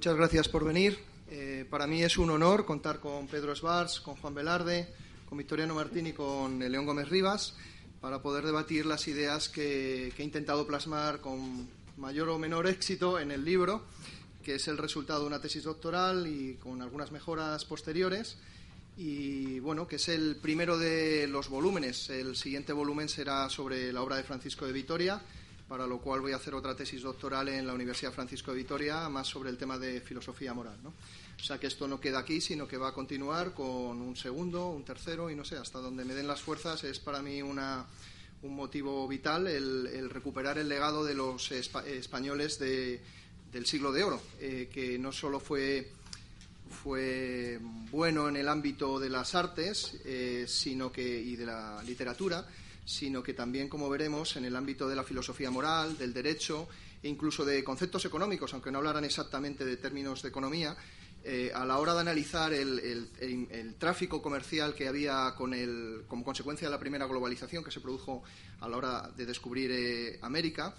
muchas gracias por venir. Eh, para mí es un honor contar con Pedro Svars, con Juan Velarde, con Victoriano Martín y con León Gómez Rivas para poder debatir las ideas que, he intentado plasmar con mayor o menor éxito en el libro, que es el resultado de una tesis doctoral y con algunas mejoras posteriores. Y bueno, que es el primero de los volúmenes. El siguiente volumen será sobre la obra de Francisco de Vitoria para lo cual voy a hacer otra tesis doctoral en la Universidad Francisco de Vitoria, más sobre el tema de filosofía moral. ¿no? O sea que esto no queda aquí, sino que va a continuar con un segundo, un tercero y no sé, hasta donde me den las fuerzas es para mí una, un motivo vital el, recuperar el legado de los españoles del siglo de oro, eh, que no solo fue fue bueno en el ámbito de las artes eh, sino que y de la literatura sino que también, como veremos, en el ámbito de la filosofía moral, del derecho e incluso de conceptos económicos, aunque no hablaran exactamente de términos de economía, eh, a la hora de analizar el, tráfico comercial que había con como consecuencia de la primera globalización que se produjo a la hora de descubrir eh, América,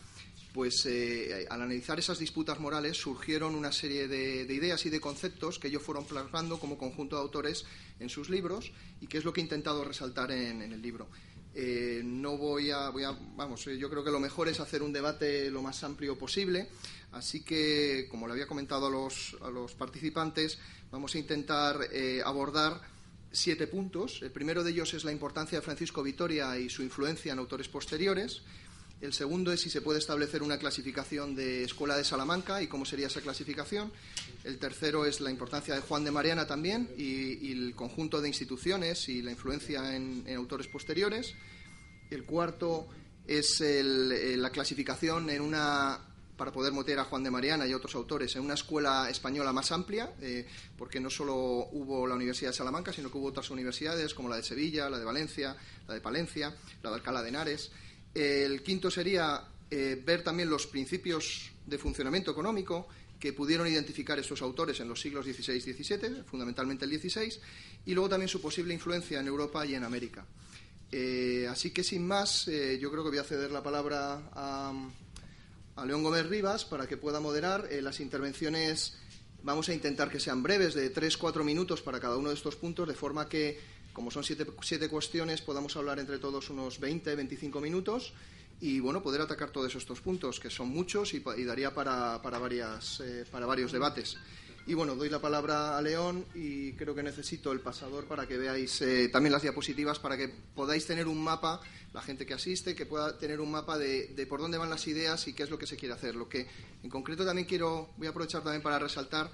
pues eh, al analizar esas disputas morales surgieron una serie de, ideas y de conceptos que ellos fueron plasmando como conjunto de autores en sus libros y que es lo que he intentado resaltar en el libro. Eh, no voy a, voy a, vamos, eh, yo creo que lo mejor es hacer un debate lo más amplio posible. Así que, como le había comentado a los, participantes, vamos a intentar eh, abordar siete puntos. El primero de ellos es la importancia de Francisco Vitoria y su influencia en autores posteriores. El segundo es si se puede establecer una clasificación de Escuela de Salamanca y cómo sería esa clasificación. El tercero es la importancia de Juan de Mariana también y, el conjunto de instituciones y la influencia en, autores posteriores. El cuarto es eh, la clasificación en una para poder meter a Juan de Mariana y otros autores en una escuela española más amplia, eh, porque no solo hubo la Universidad de Salamanca, sino que hubo otras universidades como la de Sevilla, la de Valencia, la de Palencia, la de Alcalá de Henares. El quinto sería eh, ver también los principios de funcionamiento económico que pudieron identificar estos autores en los siglos XVI y XVII, fundamentalmente el XVI, y luego también su posible influencia en Europa y en América. Eh, así que, sin más, eh, yo creo que voy a ceder la palabra a, León Gómez Rivas para que pueda moderar las intervenciones. Vamos a intentar que sean breves, de tres, cuatro minutos para cada uno de estos puntos, de forma que como son siete, cuestiones, podamos hablar entre todos unos 20, 25 minutos y bueno, poder atacar todos estos puntos, que son muchos y, daría para, para, varias, eh, para varios debates. Y bueno, doy la palabra a León y creo que necesito el pasador para que veáis eh, también las diapositivas, para que podáis tener un mapa, la gente que asiste, que pueda tener un mapa de, de, por dónde van las ideas y qué es lo que se quiere hacer. Lo que en concreto también quiero, voy a aprovechar también para resaltar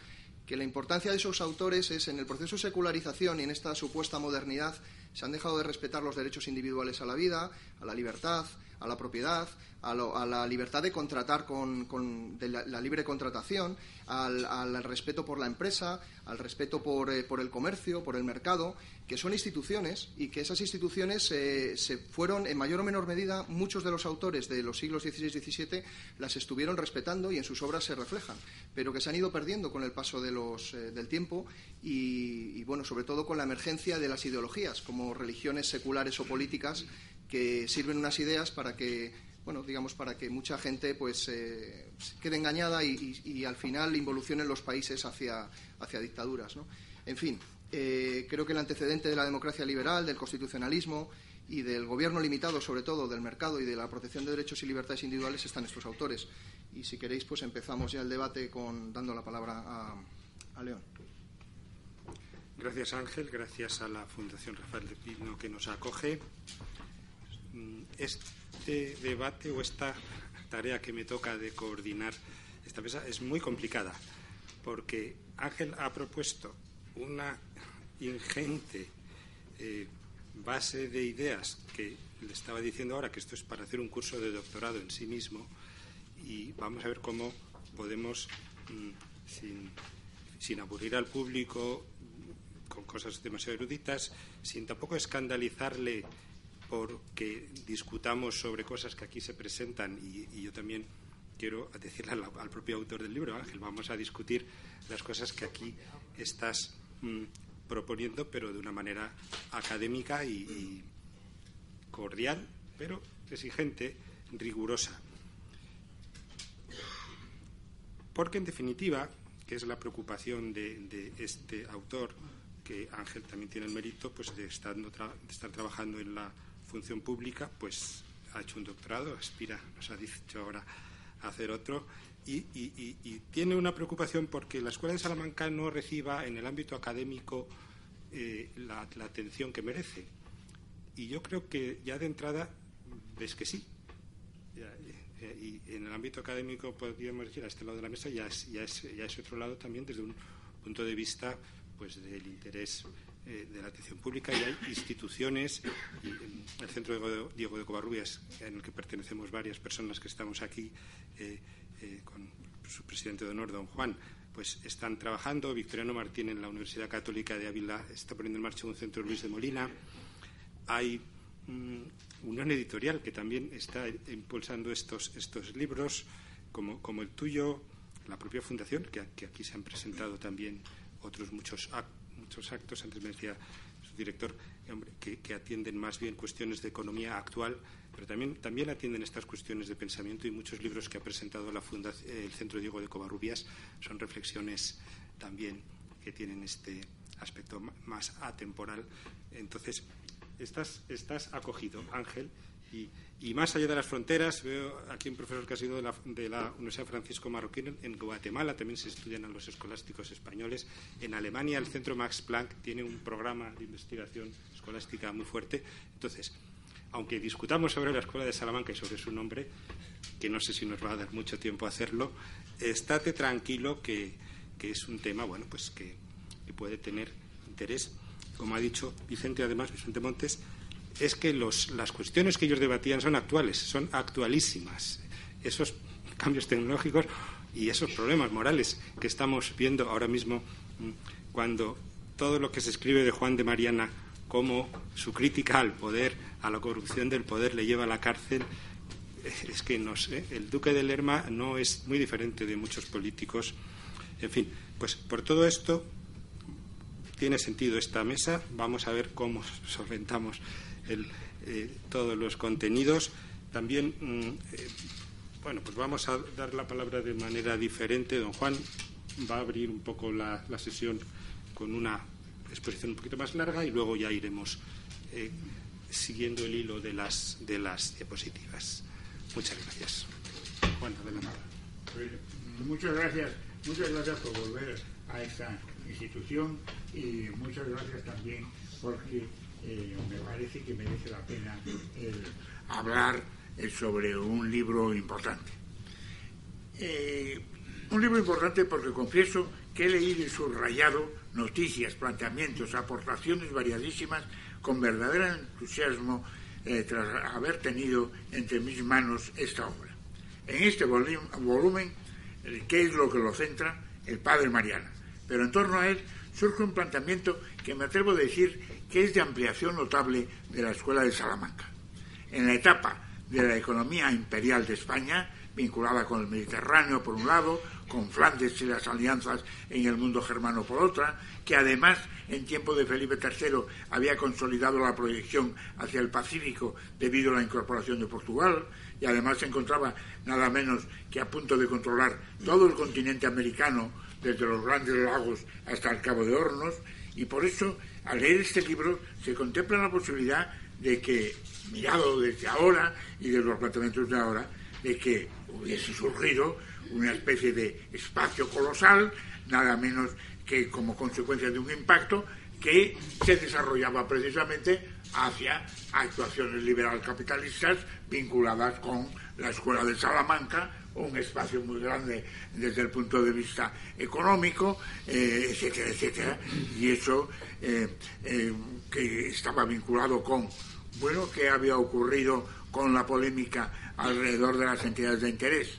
que la importancia de esos autores es en el proceso de secularización y en esta supuesta modernidad se han dejado de respetar los derechos individuales a la vida, a la libertad, a la propiedad, a, la libertad de contratar con, la, libre contratación, al, respeto por la empresa, al respeto por, eh, por, el comercio, por el mercado, que son instituciones y que esas instituciones eh, se fueron, en mayor o menor medida, muchos de los autores de los siglos XVI y XVII las estuvieron respetando y en sus obras se reflejan, pero que se han ido perdiendo con el paso de los, eh, del tiempo y, y, bueno, sobre todo con la emergencia de las ideologías como religiones seculares o políticas que sirven unas ideas para que bueno, digamos, para que mucha gente pues eh, quede engañada y, al final involucionen los países hacia, hacia dictaduras. ¿no? En fin, eh, creo que el antecedente de la democracia liberal, del constitucionalismo y del gobierno limitado, sobre todo, del mercado y de la protección de derechos y libertades individuales están estos autores. Y si queréis, pues empezamos ya el debate con, dando la palabra a, a León. Gracias, Ángel. Gracias a la Fundación Rafael de Pino que nos acoge. Mm, este debate o esta tarea que me toca de coordinar esta mesa es muy complicada, porque Ángel ha propuesto una ingente eh, base de ideas que le estaba diciendo ahora que esto es para hacer un curso de doctorado en sí mismo y vamos a ver cómo podemos, mm, sin, sin aburrir al público con cosas demasiado eruditas, sin tampoco escandalizarle porque discutamos sobre cosas que aquí se presentan y, yo también quiero decirle al, propio autor del libro, Ángel, vamos a discutir las cosas que aquí estás mm, proponiendo, pero de una manera académica y, cordial, pero exigente, rigurosa. Porque, en definitiva, que es la preocupación de, este autor, que Ángel también tiene el mérito pues, de, estar, de estar trabajando en la función pública, pues ha hecho un doctorado, aspira, nos ha dicho ahora, a hacer otro, y, tiene una preocupación porque la Escuela de Salamanca no reciba en el ámbito académico eh, la, atención que merece. Y yo creo que ya de entrada ves que sí. Eh, y en el ámbito académico, podríamos decir, a este lado de la mesa, ya es, ya es, ya es otro lado también desde un punto de vista pues del interés eh, de la atención pública y hay instituciones, y el Centro de Diego de Covarrubias, en el que pertenecemos varias personas que estamos aquí, eh, eh, con su presidente de honor, don Juan, pues están trabajando. Victoriano Martín en la Universidad Católica de Ávila está poniendo en marcha un centro Luis de Molina. Hay mm, Unión Editorial que también está impulsando estos, estos libros, como, como el tuyo, la propia Fundación, que, que aquí se han presentado también otros muchos actos muchos actos, antes me decía su director, que, atienden más bien cuestiones de economía actual, pero también, también atienden estas cuestiones de pensamiento y muchos libros que ha presentado la fundación, el Centro Diego de Covarrubias son reflexiones también que tienen este aspecto más atemporal. Entonces, estás, estás acogido, Ángel, y, más allá de las fronteras, veo aquí un profesor que ha sido de la, de la, Universidad Francisco Marroquín. En Guatemala también se estudian a los escolásticos españoles. En Alemania, el Centro Max Planck tiene un programa de investigación escolástica muy fuerte. Entonces, aunque discutamos sobre la Escuela de Salamanca y sobre su nombre, que no sé si nos va a dar mucho tiempo hacerlo, estate tranquilo que, que es un tema bueno, pues que, que puede tener interés. Como ha dicho Vicente, además, Vicente Montes, es que las cuestiones que ellos debatían son actuales, son actualísimas. Esos cambios tecnológicos y esos problemas morales que estamos viendo ahora mismo mm, cuando todo lo que se escribe de Juan de Mariana como su crítica al poder, a la corrupción del poder, le lleva a la cárcel, eh, es que no sé, el duque de Lerma no es muy diferente de muchos políticos. En fin, pues por todo esto tiene sentido esta mesa. Vamos a ver cómo solventamos eh, todos los contenidos. También, mm, eh, bueno, pues vamos a dar la palabra de manera diferente. Don Juan va a abrir un poco la, sesión con una exposición un poquito más larga y luego ya iremos eh, siguiendo el hilo de las, de las diapositivas. Muchas gracias. Juan, adelante. Muchas gracias. Muchas gracias por volver a esta institución y muchas gracias también porque eh, me parece que merece la pena eh, hablar eh, sobre un libro importante. un libro importante porque confieso que he leído y subrayado noticias, planteamientos, aportaciones variadísimas con verdadero entusiasmo tras haber tenido entre mis manos esta obra. En este volumen, ¿qué es lo que lo centra? El padre Mariana. Pero en torno a él surge un planteamiento que me atrevo a decir que es de ampliación notable de la Escuela de Salamanca. En la etapa de la economía imperial de España, vinculada con el Mediterráneo por un lado, con Flandes y las alianzas en el mundo germano por otra, que además en tiempo de Felipe III había consolidado la proyección hacia el Pacífico debido a la incorporación de Portugal, y además se encontraba nada menos que a punto de controlar todo el continente americano, desde los grandes lagos hasta el Cabo de Hornos, y por eso al leer este libro se contempla la posibilidad de que, mirado desde ahora y de los planteamientos de ahora, de que hubiese surgido una especie de espacio colosal, nada menos que como consecuencia de un impacto que se desarrollaba precisamente hacia actuaciones liberal capitalistas vinculadas con la Escuela de Salamanca un espacio muy grande desde el punto de vista económico, eh, etcétera, etcétera, y eso eh, eh, que estaba vinculado con, bueno, qué había ocurrido con la polémica alrededor de las entidades de interés,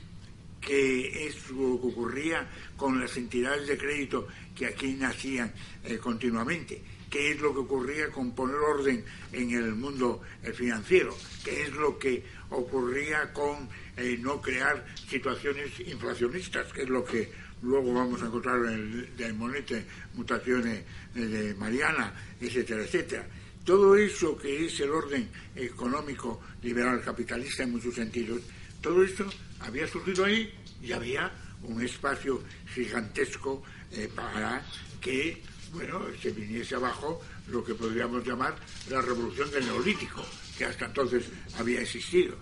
que ocurría con las entidades de crédito que aquí nacían continuamente qué es lo que ocurría con poner orden en el mundo financiero, qué es lo que ocurría con eh, no crear situaciones inflacionistas, que es lo que luego vamos a encontrar en el Daimonete, mutaciones de Mariana, etcétera, etcétera. Todo eso que es el orden económico liberal capitalista en muchos sentidos, todo esto había surgido ahí y había un espacio gigantesco eh, para que, bueno, se viniese abajo lo que podríamos llamar la revolución del neolítico, que hasta entonces había existido.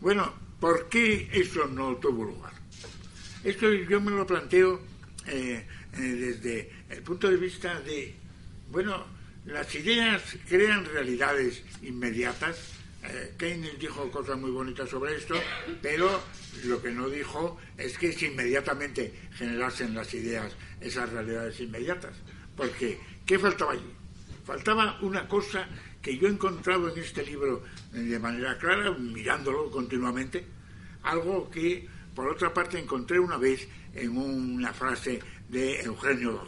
Bueno, ¿por qué eso no tuvo lugar? Esto yo me lo planteo eh, eh, desde el punto de vista de, bueno, las ideas crean realidades inmediatas. Eh, Keynes dijo cosas muy bonitas sobre esto, pero lo que no dijo es que si inmediatamente generasen las ideas esas realidades inmediatas. Porque, ¿qué faltaba allí? Faltaba una cosa que yo he encontrado en este libro de manera clara, mirándolo continuamente, algo que, por otra parte, encontré una vez en una frase de Eugenio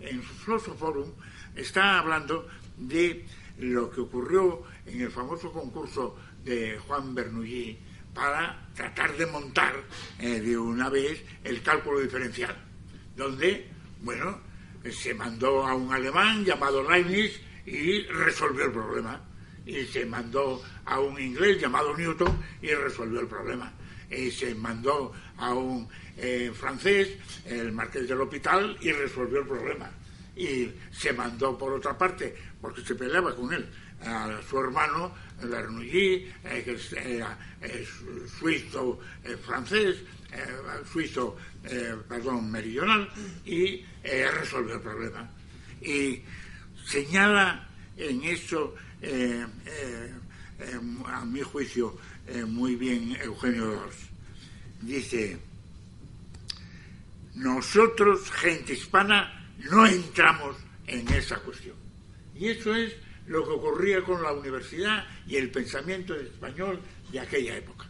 II. En su Philosophorum está hablando de lo que ocurrió en el famoso concurso de Juan Bernoulli para tratar de montar eh, de una vez el cálculo diferencial, donde, bueno, se mandó a un alemán llamado Leibniz y resolvió el problema. Y se mandó a un inglés llamado Newton y resolvió el problema. Y se mandó a un eh, francés, el marqués del hospital, y resolvió el problema. Y se mandó por otra parte, porque se peleaba con él, a su hermano Bernoulli, eh, que era suizo eh, francés, suizo, perdón, meridional, y resolvió el problema. Y señala en eso, a mi juicio, muy bien Eugenio II. Dice, nosotros, gente hispana, no entramos en esa cuestión. Y eso es lo que ocurría con la universidad y el pensamiento español de aquella época.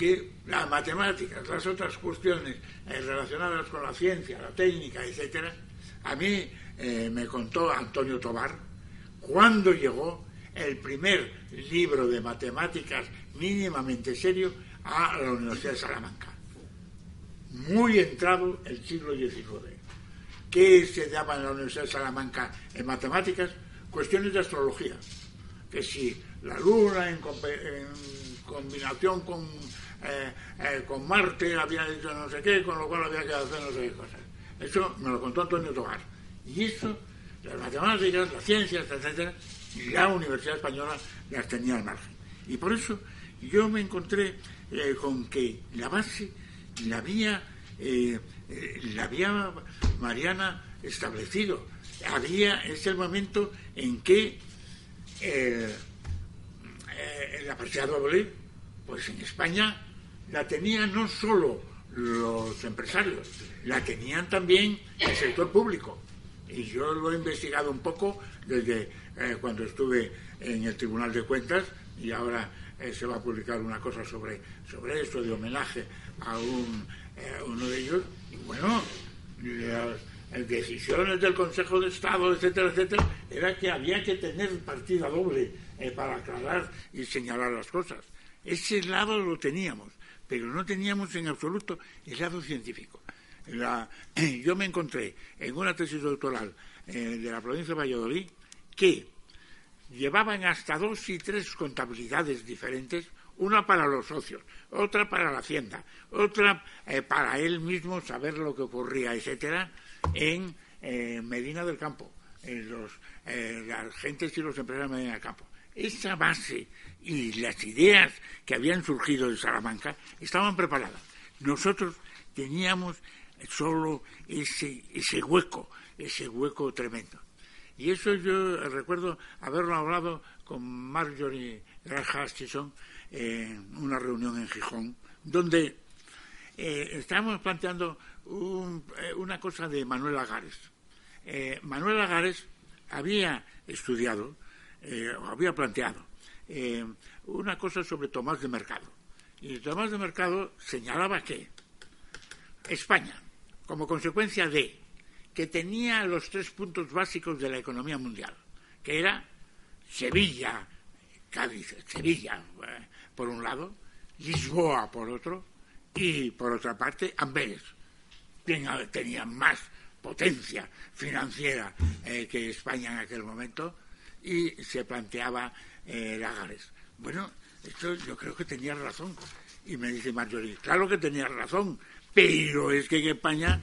Que las matemáticas, las otras cuestiones eh, relacionadas con la ciencia, la técnica, etcétera, a mí eh, me contó Antonio Tobar cuando llegó el primer libro de matemáticas mínimamente serio a la Universidad de Salamanca muy entrado el siglo XIX. ¿Qué se llama en la Universidad de Salamanca en matemáticas? Cuestiones de astrología. Que si la Luna en, combinación con, eh, eh, con Marte había hecho no sé qué, con lo cual había que hacer no sé qué cosas. Eso me lo contó Antonio Togar. Y eso, las matemáticas, las ciencias, etcétera, la Universidad Española las tenía al margen. Y por eso yo me encontré eh, con que la base la había, la había Mariana establecido. Había, es el momento en que la partida doble, pues en España la tenían no solo los empresarios, la tenían también el sector público. Y yo lo he investigado un poco desde cuando estuve en el Tribunal de Cuentas y ahora se va a publicar una cosa sobre, sobre eso, de homenaje a, un, eh, uno de ellos, y bueno, las decisiones del Consejo de Estado, etcétera, etcétera, era que había que tener partida doble eh, para aclarar y señalar las cosas. Ese lado lo teníamos, pero no teníamos en absoluto el lado científico. yo me encontré en una tesis doctoral eh, de la provincia de Valladolid que llevaban hasta dos y tres contabilidades diferentes una para los socios, otra para la hacienda, otra eh, para él mismo saber lo que ocurría, etcétera, en eh, Medina del Campo, en los, eh, las gentes y los empresarios de Medina del Campo. Esa base y las ideas que habían surgido de Salamanca estaban preparadas. Nosotros teníamos solo ese, ese hueco, ese hueco tremendo. Y eso yo recuerdo haberlo hablado con Marjorie Graham en una reunión en Gijón, donde eh, estábamos planteando eh, una cosa de Manuel Agares. Eh, Manuel Agares había estudiado, había planteado una cosa sobre Tomás de Mercado. Y Tomás de Mercado señalaba que España, como consecuencia de que tenía los tres puntos básicos de la economía mundial, que era Sevilla, Cádiz, Sevilla, por un lado, Lisboa por otro, y por otra parte Amberes. Tenía, más potencia financiera eh, que España en aquel momento y se planteaba eh, Lagares. Bueno, esto yo creo que tenía razón. Y me dice Marjorie, claro que tenía razón, pero es que en España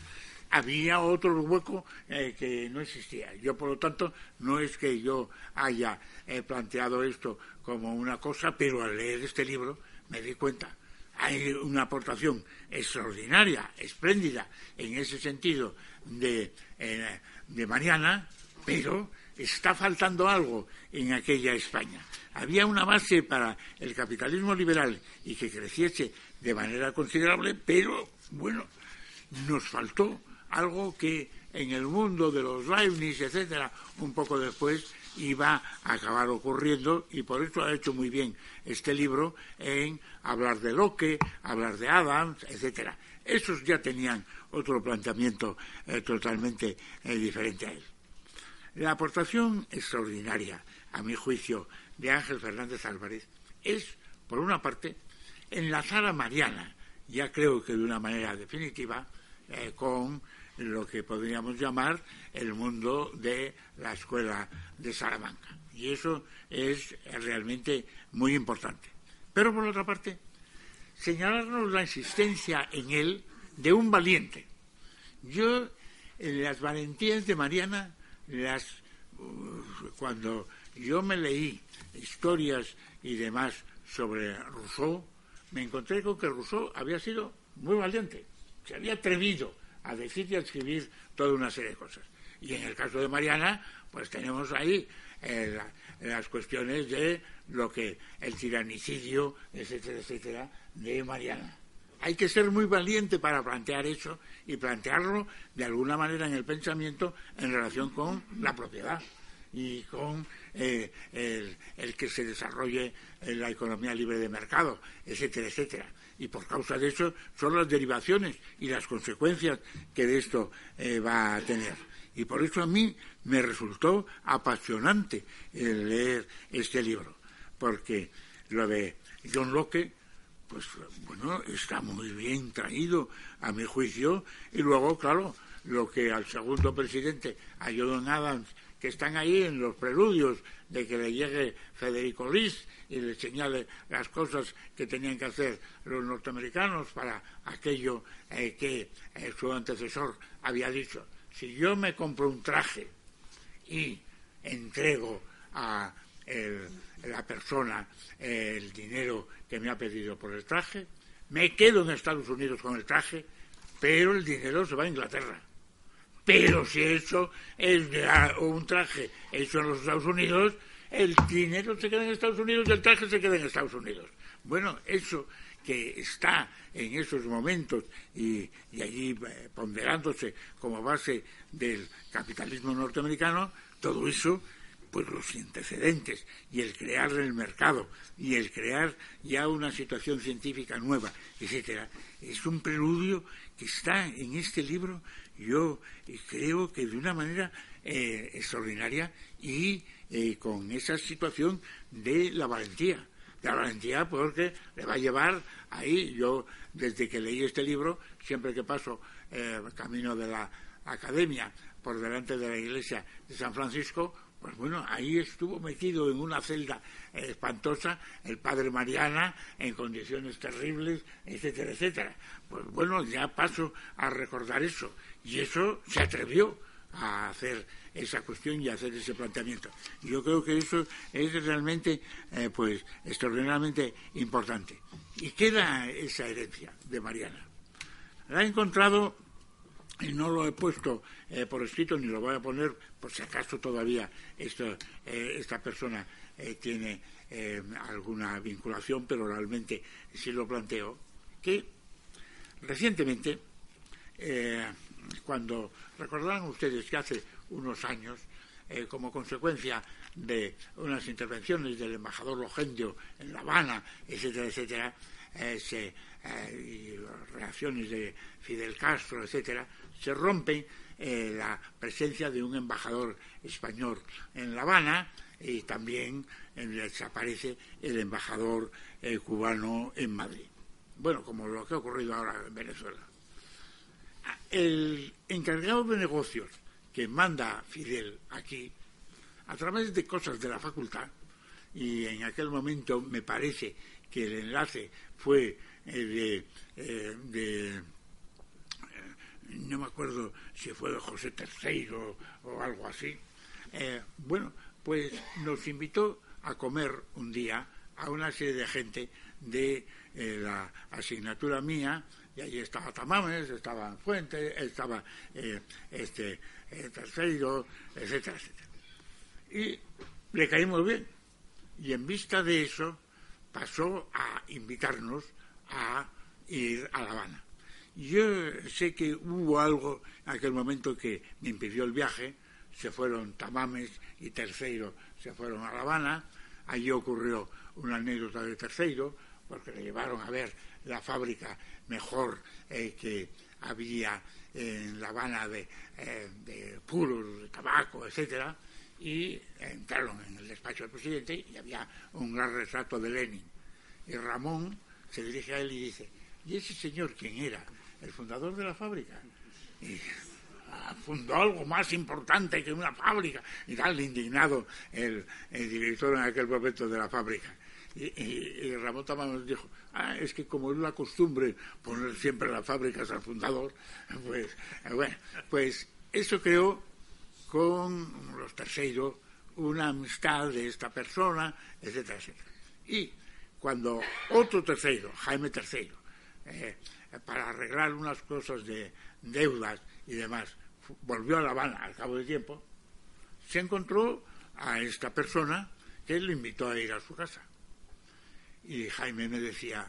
había otro hueco eh, que no existía. Yo, por lo tanto, no es que yo haya eh, planteado esto como una cosa, pero al leer este libro me di cuenta. Hay una aportación extraordinaria, espléndida, en ese sentido de, eh, de Mariana, pero está faltando algo en aquella España. Había una base para el capitalismo liberal y que creciese de manera considerable, pero bueno, nos faltó algo que en el mundo de los Leibniz, etcétera, un poco después iba a acabar ocurriendo y por eso ha hecho muy bien este libro en hablar de Locke, hablar de Adams, etcétera. Esos ya tenían otro planteamiento eh, totalmente eh, diferente a él. La aportación extraordinaria, a mi juicio, de Ángel Fernández Álvarez es, por una parte, enlazar a Mariana, ya creo que de una manera definitiva, eh, con lo que podríamos llamar el mundo de la escuela de Salamanca. Y eso es realmente muy importante. Pero por otra parte, señalarnos la existencia en él de un valiente. Yo, en las valentías de Mariana, las, cuando yo me leí historias y demás sobre Rousseau, me encontré con que Rousseau había sido muy valiente, se había atrevido a decir y a escribir toda una serie de cosas. Y en el caso de Mariana, pues tenemos ahí eh, las cuestiones de lo que el tiranicidio, etcétera, etcétera, de Mariana. Hay que ser muy valiente para plantear eso y plantearlo de alguna manera en el pensamiento en relación con la propiedad y con eh, el, que se desarrolle la economía libre de mercado, etcétera, etcétera. Y por causa de eso son las derivaciones y las consecuencias que de esto eh, va a tener. Y por eso a mí me resultó apasionante el leer este libro, porque lo de John Locke pues bueno, está muy bien traído a mi juicio. Y luego, claro, lo que al segundo presidente, a John Adams, que están ahí en los preludios de que le llegue Federico Luis y le señale las cosas que tenían que hacer los norteamericanos para aquello eh, que eh, su antecesor había dicho. Si yo me compro un traje y entrego a la persona el dinero que me ha pedido por el traje, me quedo en Estados Unidos con el traje, pero el dinero se va a Inglaterra. Pero si eso es un traje hecho en los Estados Unidos, el dinero se queda en Estados Unidos y el traje se queda en Estados Unidos. Bueno, eso que está en esos momentos y, y allí eh, ponderándose como base del capitalismo norteamericano, todo eso pues los antecedentes y el crear el mercado y el crear ya una situación científica nueva, etcétera, es un preludio que está en este libro, yo creo que de una manera eh, extraordinaria y eh, con esa situación de la valentía. De la valentía porque le va a llevar ahí, yo desde que leí este libro, siempre que paso eh, camino de la academia por delante de la iglesia de San Francisco, pues bueno, ahí estuvo metido en una celda espantosa el padre Mariana en condiciones terribles, etcétera, etcétera. Pues bueno, ya paso a recordar eso. Y eso se atrevió a hacer esa cuestión y a hacer ese planteamiento. Yo creo que eso es realmente, eh, pues, extraordinariamente importante. Y queda esa herencia de Mariana. La he encontrado y no lo he puesto eh, por escrito ni lo voy a poner por si acaso todavía esto, eh, esta persona eh, tiene alguna vinculación, pero realmente sí lo planteo, que recientemente, cuando recordarán ustedes que hace unos años, como consecuencia de unas intervenciones del embajador Logendio en La Habana, etcétera, etcétera, y reacciones de Fidel Castro, etcétera, se rompe eh, la presencia de un embajador español en La Habana y también desaparece el embajador eh, cubano en Madrid. Bueno, como lo que ha ocurrido ahora en Venezuela. El encargado de negocios que manda Fidel aquí, a través de cosas de la facultad, y en aquel momento me parece que el enlace fue eh, de no me acuerdo si fue de José III o, algo así. Eh, bueno, pues nos invitó a comer un día a una serie de gente de eh, la asignatura mía, y allí estaba Tamames, estaba Fuente, estaba eh, este Terceiro, etcétera, etcétera. Y le caímos bien. Y en vista de eso pasó a invitarnos a ir a La Habana. Yo sé que hubo algo en aquel momento que me impidió el viaje, se fueron Tamames y Terceiro, se fueron a La Habana, allí ocurrió una anécdota de Terceiro, porque le llevaron a ver la fábrica mejor eh, que había en La Habana de, eh, de puros, de tabaco, etcétera, y entraron en el despacho del presidente y había un gran retrato de Lenin. Y Ramón se dirige a él y dice, ¿y ese señor quién era? El fundador de la fábrica. Y ah, fundó algo más importante que una fábrica. Y tal, indignado el, director en aquel momento de la fábrica. Y, Ramón Tamán nos dijo, ah, es que como es la costumbre poner siempre las fábricas al fundador, pues eh, bueno, pues eso creó con los terceros una amistad de esta persona, etcétera, etcétera. Y cuando otro tercero, Jaime III, eh, para arreglar unas cosas de deudas y demás, volvió a La Habana al cabo de tiempo, se encontró a esta persona que lo invitó a ir a su casa. Y Jaime me decía,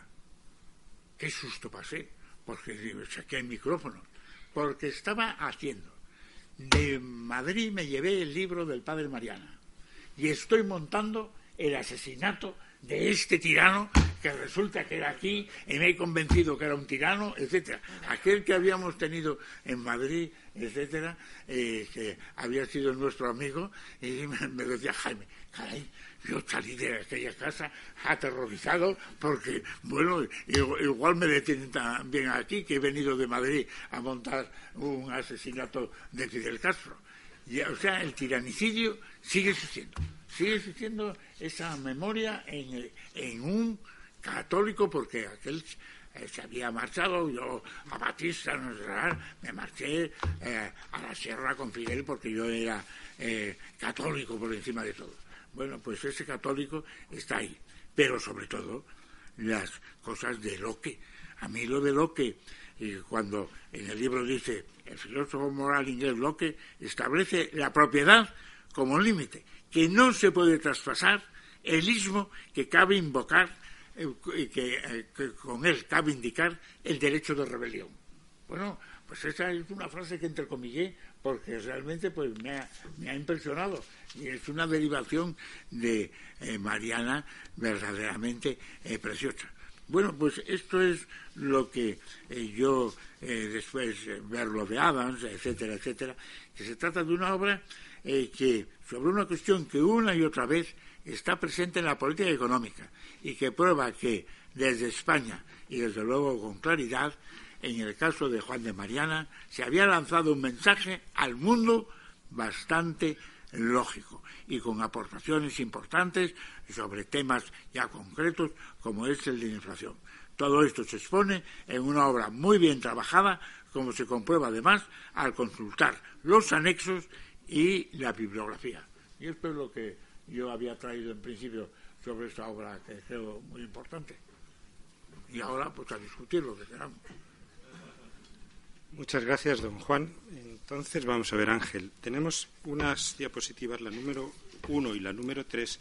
qué susto pasé, porque saqué el micrófono, porque estaba haciendo. De Madrid me llevé el libro del padre Mariana y estoy montando el asesinato de este tirano que resulta que era aquí y me he convencido que era un tirano, etcétera. Aquel que habíamos tenido en Madrid, etcétera, eh, que había sido nuestro amigo, y me, decía Jaime, caray, yo salí de aquella casa aterrorizado porque, bueno, igual me detienen también aquí, que he venido de Madrid a montar un asesinato de Fidel Castro. Y, o sea, el tiranicidio sigue existiendo sigue existiendo esa memoria en, en un católico porque aquel eh, se había marchado, yo a Batista, me marché eh, a la sierra con Fidel porque yo era eh, católico por encima de todo. Bueno, pues ese católico está ahí, pero sobre todo las cosas de Locke. A mí lo de Locke, y cuando en el libro dice el filósofo moral inglés Locke establece la propiedad como límite, que no se puede traspasar el ismo que cabe invocar eh, que, con él cabe indicar el derecho de rebelión. Bueno, pues esa es una frase que entrecomillé porque realmente pues me ha, impresionado y es una derivación de eh, Mariana verdaderamente eh, preciosa. Bueno, pues esto es lo que yo después ver lo de Adams, etcétera, etcétera, que se trata de una obra que sobre una cuestión que una y otra vez está presente en la política económica y que prueba que desde España y desde luego con claridad, en el caso de Juan de Mariana, se había lanzado un mensaje al mundo bastante lógico y con aportaciones importantes sobre temas ya concretos como es el de la inflación. Todo esto se expone en una obra muy bien trabajada, como se comprueba además al consultar los anexos y la bibliografía. Y esto es lo que yo había traído en principio sobre esta obra que creo muy importante. Y ahora, pues a discutir lo que queramos. Muchas gracias, don Juan. Entonces, vamos a ver, Ángel. Tenemos unas diapositivas, la número uno y la número tres,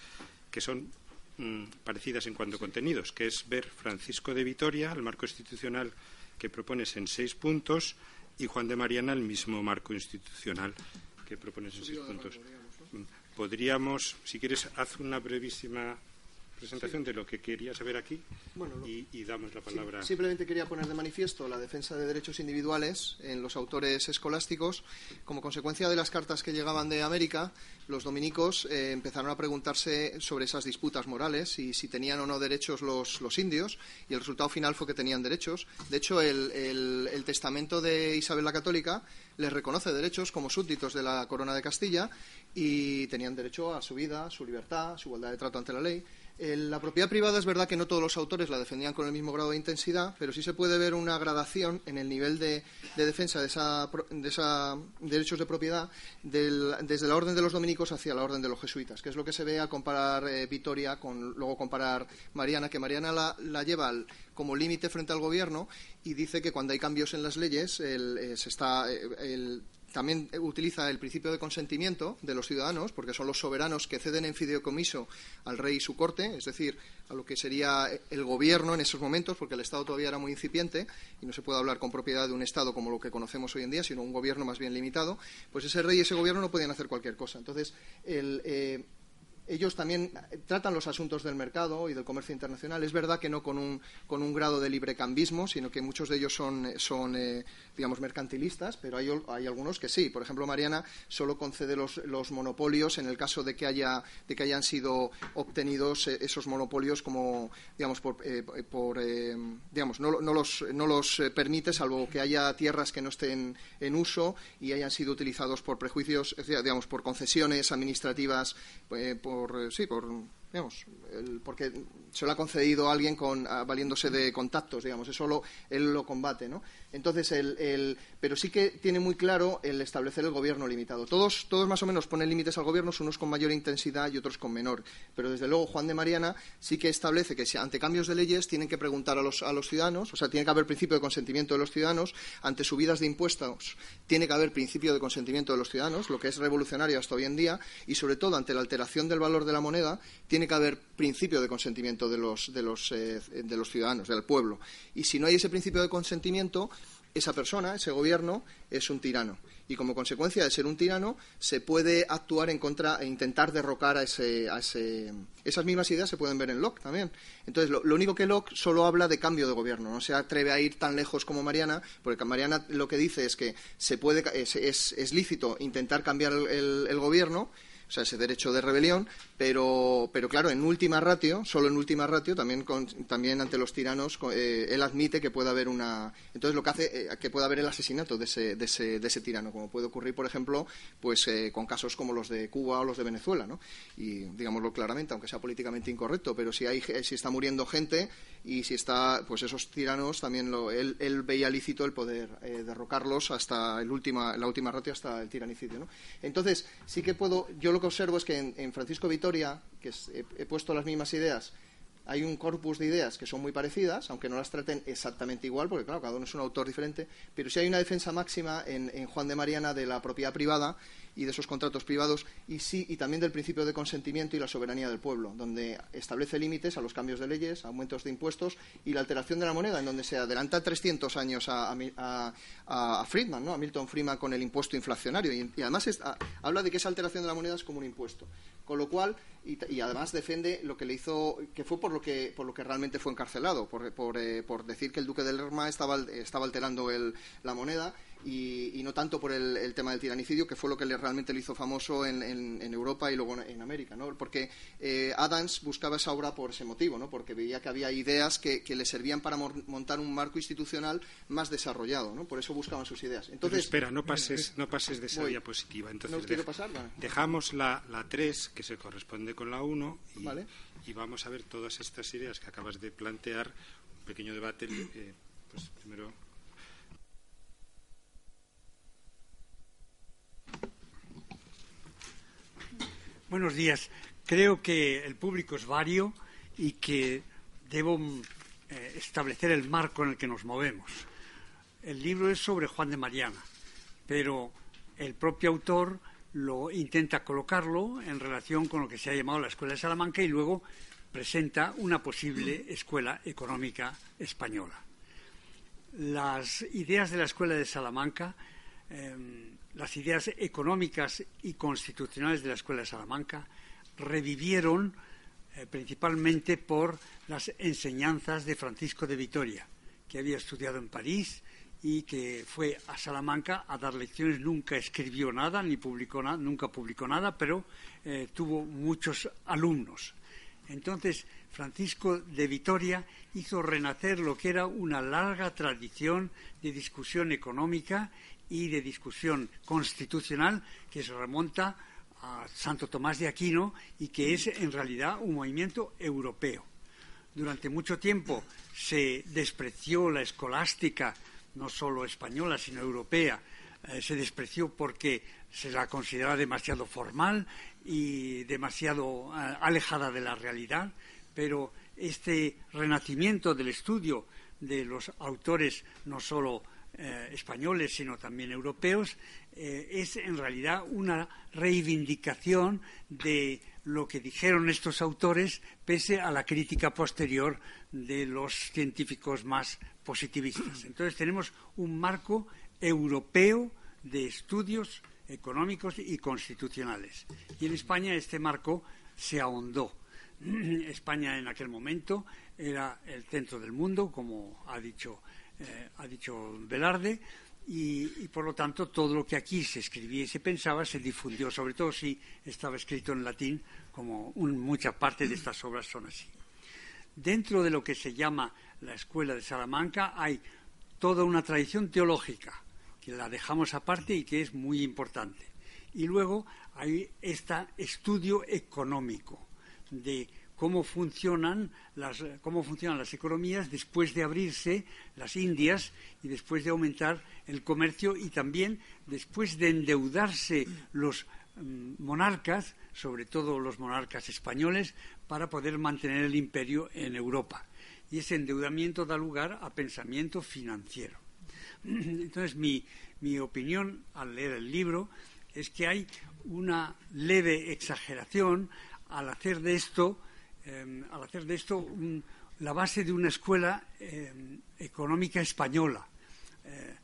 que son mm, parecidas en cuanto a contenidos, que es ver Francisco de Vitoria, el marco institucional que propones en seis puntos, y Juan de Mariana, el mismo marco institucional que propones en seis puntos podríamos, si quieres, haz una brevísima presentación de lo que quería saber aquí y, damos la palabra. simplemente quería poner de manifiesto la defensa de derechos individuales en los autores escolásticos. Como consecuencia de las cartas que llegaban de América, los dominicos eh, empezaron a preguntarse sobre esas disputas morales y si tenían o no derechos los, los indios, y el resultado final fue que tenían derechos. De hecho, el, el testamento de Isabel la Católica les reconoce derechos como súbditos de la corona de Castilla y tenían derecho a su vida, su libertad, a su igualdad de trato ante la ley. La propiedad privada es verdad que no todos los autores la defendían con el mismo grado de intensidad, pero sí se puede ver una gradación en el nivel de, defensa de esa, derechos de propiedad desde la orden de los dominicos hacia la orden de los jesuitas, que es lo que se ve al comparar eh, Vitoria con luego comparar Mariana, que Mariana la, lleva como límite frente al gobierno y dice que cuando hay cambios en las leyes eh, se está eh, el, también utiliza el principio de consentimiento de los ciudadanos, porque son los soberanos que ceden en fideicomiso al rey y su corte, es decir, a lo que sería el gobierno en esos momentos, porque el Estado todavía era muy incipiente y no se puede hablar con propiedad de un Estado como lo que conocemos hoy en día, sino un gobierno más bien limitado, pues ese rey y ese gobierno no podían hacer cualquier cosa. Entonces, el, eh, ellos también tratan los asuntos del mercado y del comercio internacional. Es verdad que no con un, con un grado de librecambismo, sino que muchos de ellos son, son eh, digamos, mercantilistas, pero hay, hay, algunos que sí. Por ejemplo, Mariana solo concede los, los, monopolios en el caso de que, haya, de que hayan sido obtenidos eh, esos monopolios como, digamos, por, eh, por digamos, no, no, los, no los permite, salvo que haya tierras que no estén en uso y hayan sido utilizados por prejuicios, digamos, por concesiones administrativas, por por, eh, sí, por, digamos, porque se lo ha concedido a alguien con, valiéndose de contactos, digamos, eso lo, él lo combate, ¿no? Entonces, el, pero sí que tiene muy claro el establecer el gobierno limitado. Todos, todos más o menos ponen límites al gobierno, unos con mayor intensidad y otros con menor. Pero desde luego Juan de Mariana sí que establece que si ante cambios de leyes tienen que preguntar a los, a los ciudadanos, o sea, tiene que haber principio de consentimiento de los ciudadanos, ante subidas de impuestos tiene que haber principio de consentimiento de los ciudadanos, lo que es revolucionario hasta hoy en día, y sobre todo ante la alteración del valor de la moneda, tiene que haber principio de consentimiento de los, de los, eh, de los ciudadanos, del pueblo. Y si no hay ese principio de consentimiento, esa persona, ese gobierno, es un tirano. Y como consecuencia de ser un tirano, se puede actuar en contra e intentar derrocar a ese, a ese... Esas mismas ideas se pueden ver en Locke también. Entonces, lo, único que Locke solo habla de cambio de gobierno, no se atreve a ir tan lejos como Mariana, porque Mariana lo que dice es que se puede, es, es, lícito intentar cambiar el gobierno, o sea, ese derecho de rebelión, pero, pero claro, en última ratio, solo en última ratio, también, también ante los tiranos, eh, él admite que pueda haber una. Entonces, lo que hace eh, que pueda haber el asesinato de ese, de ese, de ese tirano, como puede ocurrir, por ejemplo, pues eh, con casos como los de Cuba o los de Venezuela, ¿no? Y digámoslo claramente, aunque sea políticamente incorrecto, pero si, hay, si está muriendo gente y si está, pues esos tiranos también lo, él, él veía lícito el poder derrocarlos hasta el última, la última ratio, hasta el tiranicidio, ¿no? Entonces, sí que puedo. Yo lo que observo es que en, Francisco Vitoria, que he, puesto las mismas ideas, hay un corpus de ideas que son muy parecidas, aunque no las traten exactamente igual, porque claro, cada uno es un autor diferente, pero sí hay una defensa máxima en, Juan de Mariana de la propiedad privada y de esos contratos privados y sí y también del principio de consentimiento y la soberanía del pueblo, donde establece límites a los cambios de leyes, aumentos de impuestos y la alteración de la moneda, en donde se adelanta 300 años a, a, Friedman, ¿no? a Milton Friedman con el impuesto inflacionario y, además habla de que esa alteración de la moneda es como un impuesto, con lo cual y, además defiende lo que le hizo, que fue por lo que por lo que realmente fue encarcelado, por, por, eh, decir que el duque de Lerma estaba, estaba alterando la moneda y, no tanto por el, tema del tiranicidio, que fue lo que le, realmente le hizo famoso en, Europa y luego en América, ¿no? Porque eh, Adams buscaba esa obra por ese motivo, ¿no? Porque veía que había ideas que, le servían para montar un marco institucional más desarrollado, ¿no? Por eso buscaban sus ideas. Entonces, espera, no pases, no pases de esa diapositiva. Entonces, quiero pasar, dejamos la, la 3, que se corresponde con la 1, y, vamos a ver todas estas ideas que acabas de plantear, un pequeño debate, eh, pues primero Buenos días. Creo que el público es vario y que debo eh, establecer el marco en el que nos movemos. El libro es sobre Juan de Mariana, pero el propio autor lo intenta colocarlo en relación con lo que se ha llamado la Escuela de Salamanca y luego presenta una posible escuela económica española. Las ideas de la Escuela de Salamanca em, las ideas económicas y constitucionales de la Escuela de Salamanca revivieron eh, principalmente por las enseñanzas de Francisco de Vitoria, que había estudiado en París y que fue a Salamanca a dar lecciones, nunca escribió nada, ni publicó nada, nunca publicó nada, pero eh, tuvo muchos alumnos. Entonces, Francisco de Vitoria hizo renacer lo que era una larga tradición de discusión económica y de discusión constitucional que se remonta a Santo Tomás de Aquino y que es en realidad un movimiento europeo. Durante mucho tiempo se despreció la escolástica, no solo española, sino europea. Eh, se despreció porque se la consideraba demasiado formal y demasiado eh, alejada de la realidad, pero este renacimiento del estudio de los autores no solo eh, españoles, sino también europeos, eh, es en realidad una reivindicación de lo que dijeron estos autores, pese a la crítica posterior de los científicos más positivistas. Entonces tenemos un marco europeo de estudios económicos y constitucionales. Y en España este marco se ahondó. España en aquel momento era el centro del mundo, como ha dicho eh, ha dicho Velarde, y, por lo tanto todo lo que aquí se escribía y se pensaba se difundió, sobre todo si estaba escrito en latín, como mucha parte de estas obras son así. Dentro de lo que se llama la Escuela de Salamanca hay toda una tradición teológica, que la dejamos aparte y que es muy importante. Y luego hay este estudio económico de cómo funcionan las, cómo funcionan las economías después de abrirse las Indias y después de aumentar el comercio y también después de endeudarse los mm, monarcas, sobre todo los monarcas españoles, para poder mantener el imperio en Europa. Y ese endeudamiento da lugar a pensamiento financiero. Entonces, mi, mi opinión al leer el libro es que hay una leve exageración al hacer de esto Em, al hacer de esto la base de una escuela em, económica española. Eh,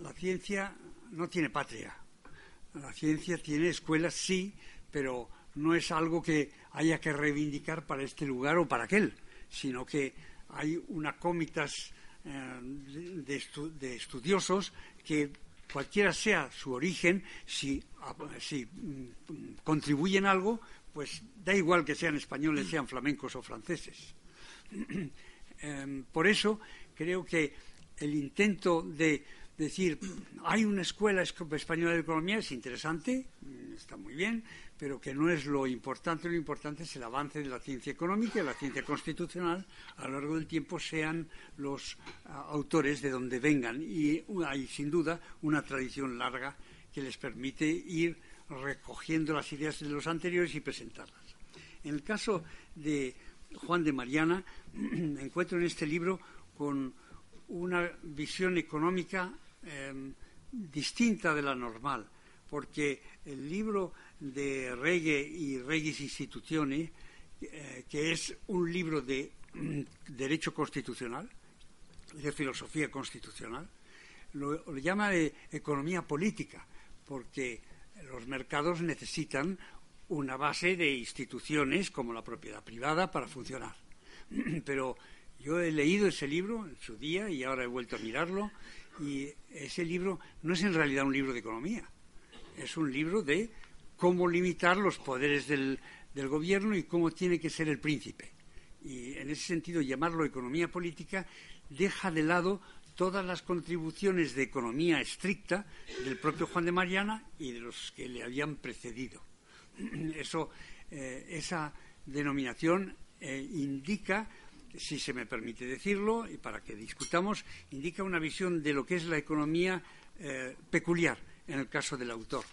la ciencia no tiene patria. La ciencia tiene escuelas, sí, pero no es algo que haya que reivindicar para este lugar o para aquel, sino que hay una comitas em, de, estudiosos que cualquiera sea su origen, si, si mm, contribuyen algo, pues da igual que sean españoles, sean flamencos o franceses. Em, por eso creo que el intento de decir hay una escuela española de economía es interesante, mm, está muy bien, pero que no es lo importante. Lo importante es el avance de la ciencia económica y la ciencia constitucional a lo largo del tiempo, sean los autores de donde vengan. Y hay, sin duda, una tradición larga que les permite ir recogiendo las ideas de los anteriores y presentarlas. En el caso de Juan de Mariana, me encuentro en este libro con una visión económica em, distinta de la normal, porque el libro de Regge y Regis Instituciones, eh, que es un libro de derecho constitucional, de filosofía constitucional, lo, llama de economía política, porque los mercados necesitan una base de instituciones como la propiedad privada para funcionar. Pero yo he leído ese libro en su día y ahora he vuelto a mirarlo y ese libro no es en realidad un libro de economía, es un libro de cómo limitar los poderes del, gobierno y cómo tiene que ser el príncipe. Y en ese sentido, llamarlo economía política deja de lado todas las contribuciones de economía estricta del propio Juan de Mariana y de los que le habían precedido. Eh, esa denominación eh, indica, si se me permite decirlo, y para que discutamos, indica una visión de lo que es la economía eh, peculiar en el caso del autor.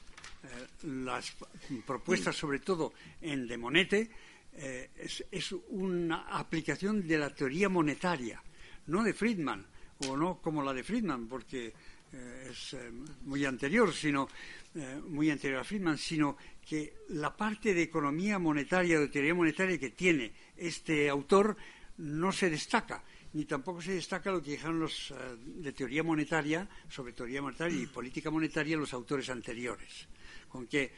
las propuestas, sobre todo en De Monete, es una aplicación de la teoría monetaria, no de Friedman, o no como la de Friedman, porque es muy anterior, sino muy anterior a Friedman, sino que la parte de economía monetaria, de teoría monetaria que tiene este autor no se destaca, ni tampoco se destaca lo que dijeron los eh, de teoría monetaria, sobre teoría monetaria y política monetaria, los autores anteriores. Con que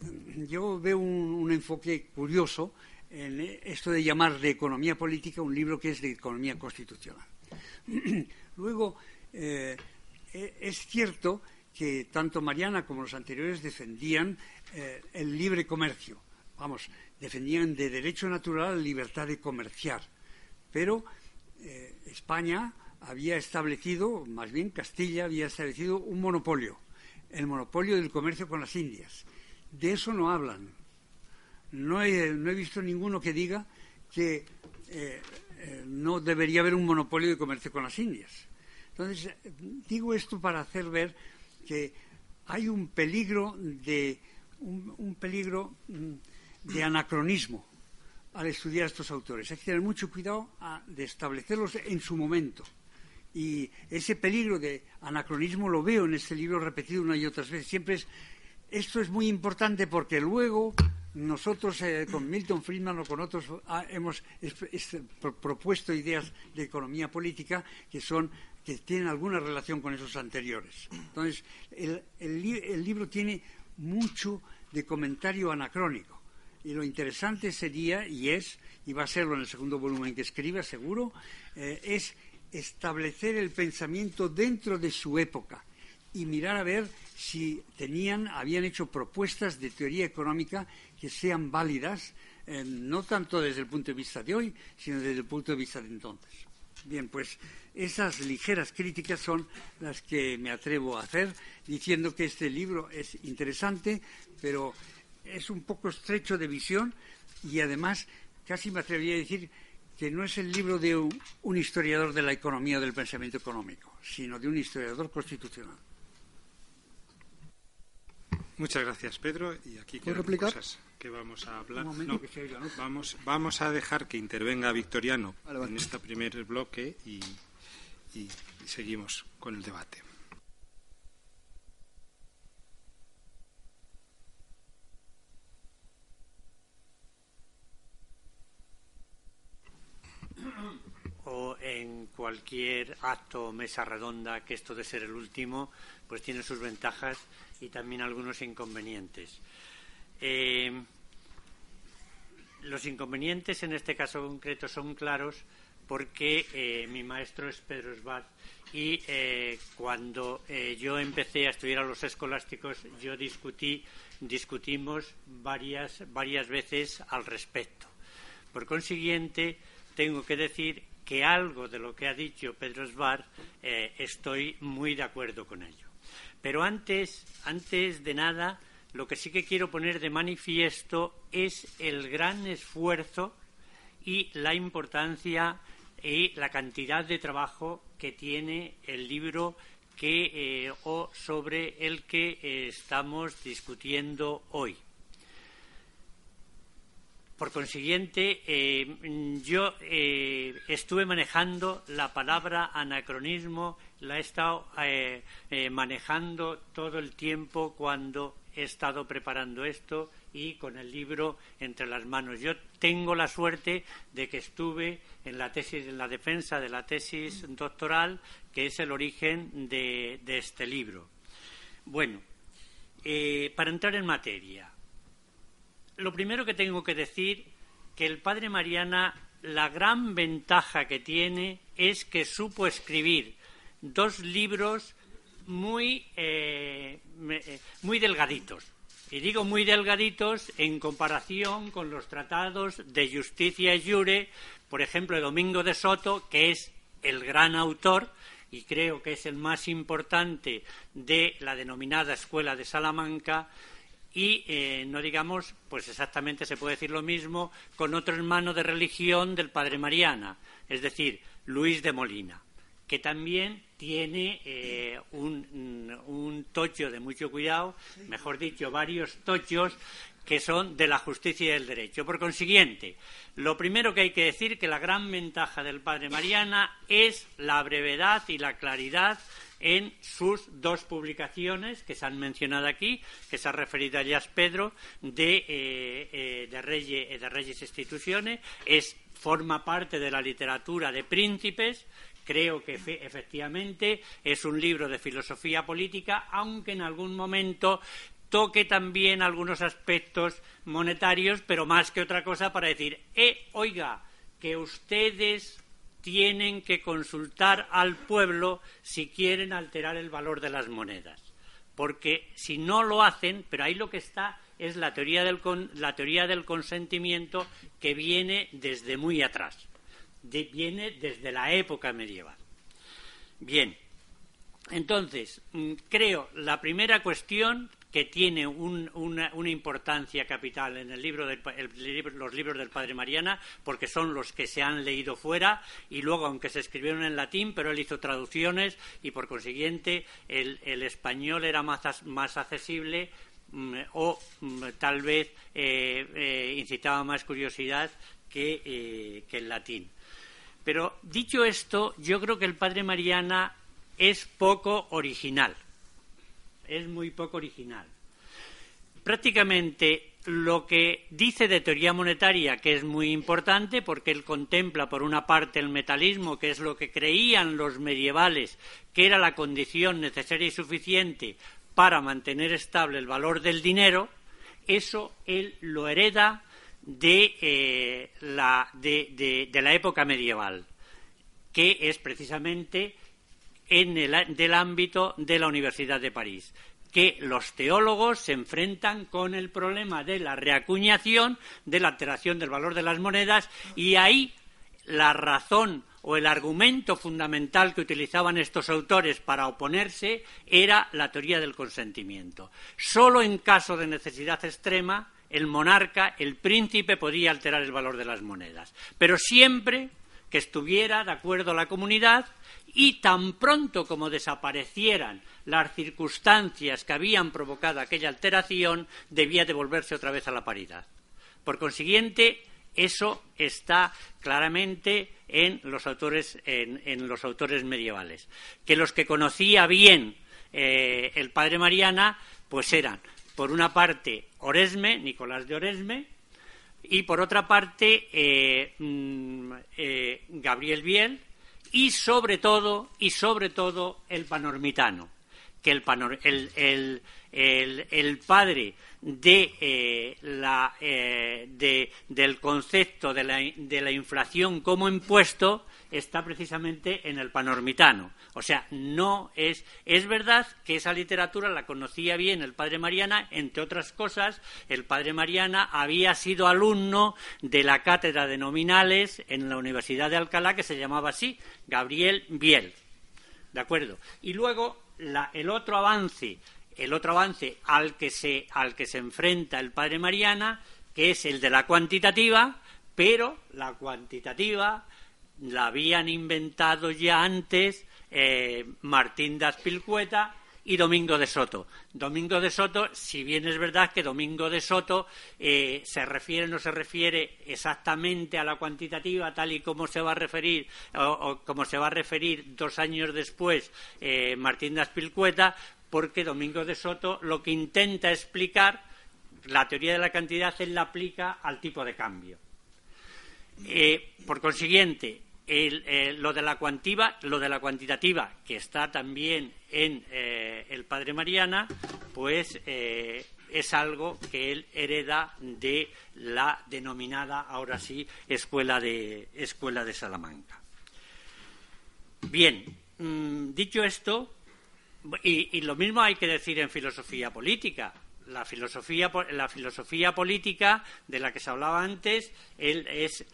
mm, yo veo un, enfoque curioso en esto de llamar de economía política un libro que es de economía constitucional. Luego, eh, e, es cierto que tanto Mariana como los anteriores defendían eh, el libre comercio. Vamos, defendían de derecho natural la libertad de comerciar. Pero eh, España había establecido, más bien Castilla había establecido un monopolio, el monopolio del comercio con las Indias. de eso no hablan. No he, visto ninguno que diga que eh, no debería haber un monopolio de comercio con las Indias. Entonces, digo esto para hacer ver que hay un peligro de un, peligro mm, de anacronismo al estudiar a estos autores. Hay que tener mucho cuidado de establecerlos en su momento. Y ese peligro de anacronismo lo veo en este libro repetido una y otras veces. Siempre es, esto es muy importante porque luego nosotros eh, con Milton Friedman o con otros ah, hemos propuesto ideas de economía política que son que tienen alguna relación con esos anteriores. Entonces, el libro tiene mucho de comentario anacrónico. Y lo interesante sería, y es, y va a serlo en el segundo volumen que escriba, seguro, eh, es establecer el pensamiento dentro de su época y mirar a ver si tenían, habían hecho propuestas de teoría económica que sean válidas, eh, no tanto desde el punto de vista de hoy, sino desde el punto de vista de entonces. Bien, pues esas ligeras críticas son las que me atrevo a hacer, diciendo que este libro es interesante, pero es un poco estrecho de visión y además casi me atrevería a decir que no es el libro de un, historiador de la economía o del pensamiento económico, sino de un historiador constitucional. Muchas gracias, Pedro. Y aquí ¿Puedo replicar? Que vamos a hablar. vamos, vamos a dejar que intervenga Victoriano en este primer bloque y seguimos con el debate. o en cualquier acto o mesa redonda, que esto de ser el último, pues tiene sus ventajas y también algunos inconvenientes. Eh, los inconvenientes en este caso concreto son claros porque eh, mi maestro es Pedro Esbat y eh, cuando yo empecé a estudiar a los escolásticos yo discutí, discutimos varias, varias veces al respecto. Por consiguiente, tengo que decir que algo de lo que ha dicho Pedro Sbar estoy muy de acuerdo con ello. Pero antes, antes de nada, lo que sí que quiero poner de manifiesto es el gran esfuerzo y la importancia y la cantidad de trabajo que tiene el libro que, eh, o sobre el que eh, estamos discutiendo hoy. Por consiguiente, eh, yo estuve manejando la palabra anacronismo, la he estado manejando todo el tiempo cuando he estado preparando esto y con el libro entre las manos. Yo tengo la suerte de que estuve en la tesis, en la defensa de la tesis doctoral, que es el origen de, de este libro. Bueno, para entrar en materia, lo primero que tengo que decir que el padre Mariana la gran ventaja que tiene es que supo escribir dos libros muy, eh, eh, muy delgaditos. Y digo muy delgaditos en comparación con los tratados de Justicia y Jure, por ejemplo, de Domingo de Soto, que es el gran autor y creo que es el más importante de la denominada Escuela de Salamanca, y eh, no digamos, pues exactamente se puede decir lo mismo con otro hermano de religión del padre Mariana, es decir, Luis de Molina, que también tiene eh, un, un tocho de mucho cuidado, mejor dicho, varios tochos que son de la justicia y del derecho. Por consiguiente, lo primero que hay que decir que la gran ventaja del padre Mariana es la brevedad y la claridad en sus dos publicaciones que se han mencionado aquí, que se ha referido a Elías Pedro, de, eh, eh, de, Reyes, de Reyes Instituciones, es, forma parte de la literatura de príncipes, creo que efectivamente es un libro de filosofía política, aunque en algún momento toque también algunos aspectos monetarios, pero más que otra cosa para decir, eh, oiga, que ustedes tienen que consultar al pueblo si quieren alterar el valor de las monedas. Porque si no lo hacen, pero ahí lo que está es la teoría del, la teoría del consentimiento que viene desde muy atrás, viene desde la época medieval. Bien, entonces, mm, creo la primera cuestión que tiene una, importancia capital en el libro los libros del Padre Mariana, porque son los que se han leído fuera y luego, aunque se escribieron en latín, pero él hizo traducciones y, por consiguiente, el, español era más, más accesible mm, o mm, tal vez eh, eh, incitaba más curiosidad que, eh, que el latín. Pero dicho esto, yo creo que el Padre Mariana es poco original es muy poco original. Prácticamente lo que dice de teoría monetaria, que es muy importante porque él contempla por una parte el metalismo, que es lo que creían los medievales que era la condición necesaria y suficiente para mantener estable el valor del dinero, eso él lo hereda de, eh, la, de, la época medieval, que es precisamente en el del ámbito de la Universidad de París que los teólogos se enfrentan con el problema de la reacuñación, de la alteración del valor de las monedas, y ahí la razón o el argumento fundamental que utilizaban estos autores para oponerse era la teoría del consentimiento. Solo en caso de necesidad extrema, el monarca, el príncipe, podía alterar el valor de las monedas, pero siempre que estuviera de acuerdo la comunidad y tan pronto como desaparecieran las circunstancias que habían provocado aquella alteración, debía devolverse otra vez a la paridad. Por consiguiente, eso está claramente en los autores, en, los autores medievales. Que los que conocía bien eh, el padre Mariana, pues eran, por una parte, Oresme, Nicolás de Oresme, y por otra parte, eh, mm, eh, Gabriel Biel, y sobre todo, y sobre todo el panormitano, que el, el, padre de, eh, la, eh, de, del concepto de la, de la inflación como impuesto está precisamente en el panormitano. O sea, no es. Es verdad que esa literatura la conocía bien el padre Mariana, entre otras cosas, el padre Mariana había sido alumno de la cátedra de nominales en la Universidad de Alcalá, que se llamaba así, Gabriel Biel. ¿De acuerdo? Y luego el otro avance, el otro avance al que se, al que se enfrenta el padre Mariana, que es el de la cuantitativa, pero la cuantitativa la habían inventado ya antes eh, Martín de Azpilcueta y Domingo de Soto. Domingo de Soto, si bien es verdad que Domingo de Soto eh, se refiere no se refiere exactamente a la cuantitativa tal y como se va a referir o, como se va a referir dos años después eh, Martín de porque Domingo de Soto lo que intenta explicar la teoría de la cantidad él la aplica al tipo de cambio. por consiguiente, eh, lo, de la cuantiva, lo de la cuantitativa, que está también en eh, el Padre Mariana, pues eh, es algo que él hereda de la denominada, ahora sí, Escuela de, escuela de Salamanca. Bien, mm, dicho esto, y lo mismo hay que decir en filosofía política la filosofía, la filosofía política de la que se hablaba antes es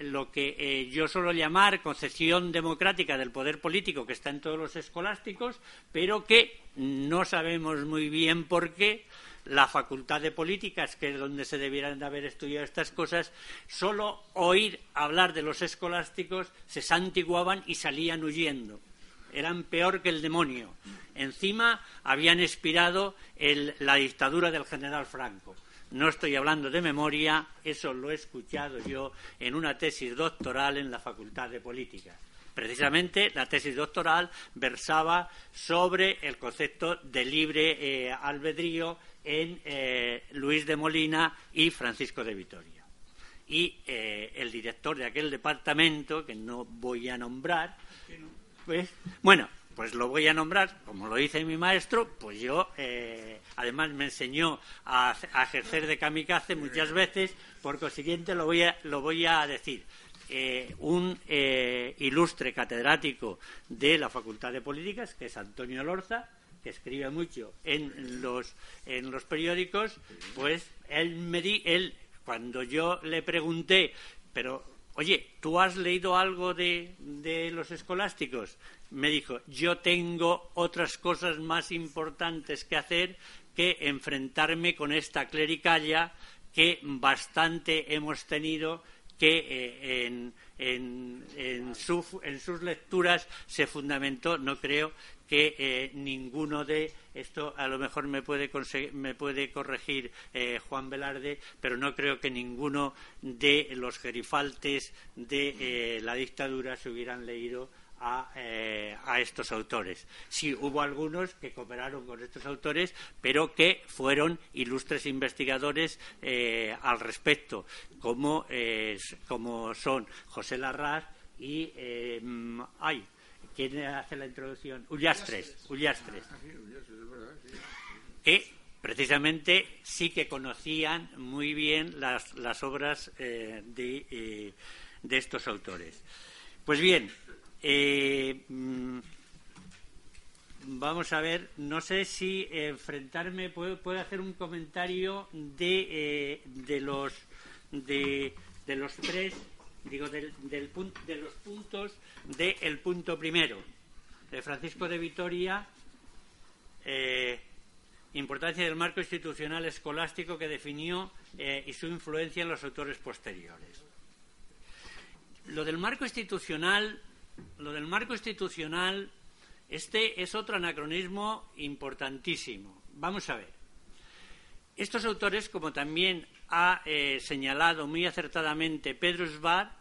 lo que eh, yo suelo llamar concepción democrática del poder político que está en todos los escolásticos, pero que no sabemos muy bien por qué la facultad de políticas, que es donde se debieran de haber estudiado estas cosas, solo oír hablar de los escolásticos se santiguaban y salían huyendo eran peor que el demonio. Encima habían expirado la dictadura del general Franco. No estoy hablando de memoria, eso lo he escuchado yo en una tesis doctoral en la Facultad de Política. Precisamente la tesis doctoral versaba sobre el concepto de libre eh, albedrío en eh, Luis de Molina y Francisco de Vitoria. Y eh, el director de aquel departamento, que no voy a nombrar, pues, bueno, pues lo voy a nombrar, como lo dice mi maestro, pues yo, eh, además me enseñó a, ejercer de kamikaze muchas veces, por consiguiente lo voy a, lo voy a decir. Eh, un eh, ilustre catedrático de la Facultad de Políticas, que es Antonio Lorza, que escribe mucho en los, en los periódicos, pues él me di, él, cuando yo le pregunté, pero oye, ¿tú has leído algo de, los escolásticos? Me dijo, yo tengo otras cosas más importantes que hacer que enfrentarme con esta clericalla que bastante hemos tenido que eh, en, en, sus lecturas se fundamentó, no creo que eh, ninguno de esto a lo mejor me puede, me puede corregir eh, Juan Velarde, pero no creo que ninguno de los gerifaltes de la dictadura se hubieran leído eh, a, estos autores. Sí, hubo algunos que cooperaron con estos autores, pero que fueron ilustres investigadores eh, al respecto, como, eh, como son José Larraz y. ay, ¿quién hace la introducción? Ullastres. Ullastres. Que precisamente sí que conocían muy bien las, las obras de, de estos autores. Pues bien, eh, mm, vamos a ver, no sé si enfrentarme, puedo, hacer un comentario de, eh, de los de, los tres, digo, del, del de los puntos del punto primero, de Francisco de Vitoria, eh, importancia del marco institucional escolástico que definió y su influencia en los autores posteriores. Lo del marco institucional lo del marco institucional, este es otro anacronismo importantísimo. Vamos a ver. Estos autores, como también ha eh, señalado muy acertadamente Pedro Sbar,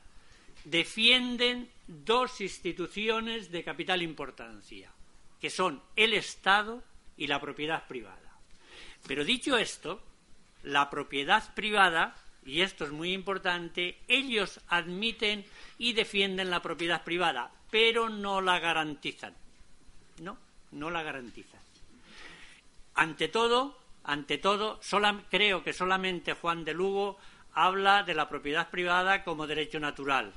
defienden dos instituciones de capital importancia, que son el Estado y la propiedad privada. Pero dicho esto, la propiedad privada, y esto es muy importante, ellos admiten y defienden la propiedad privada, pero no la garantizan. No, no la garantizan. Ante todo, ante todo, creo que solamente Juan de Lugo habla de la propiedad privada como derecho natural.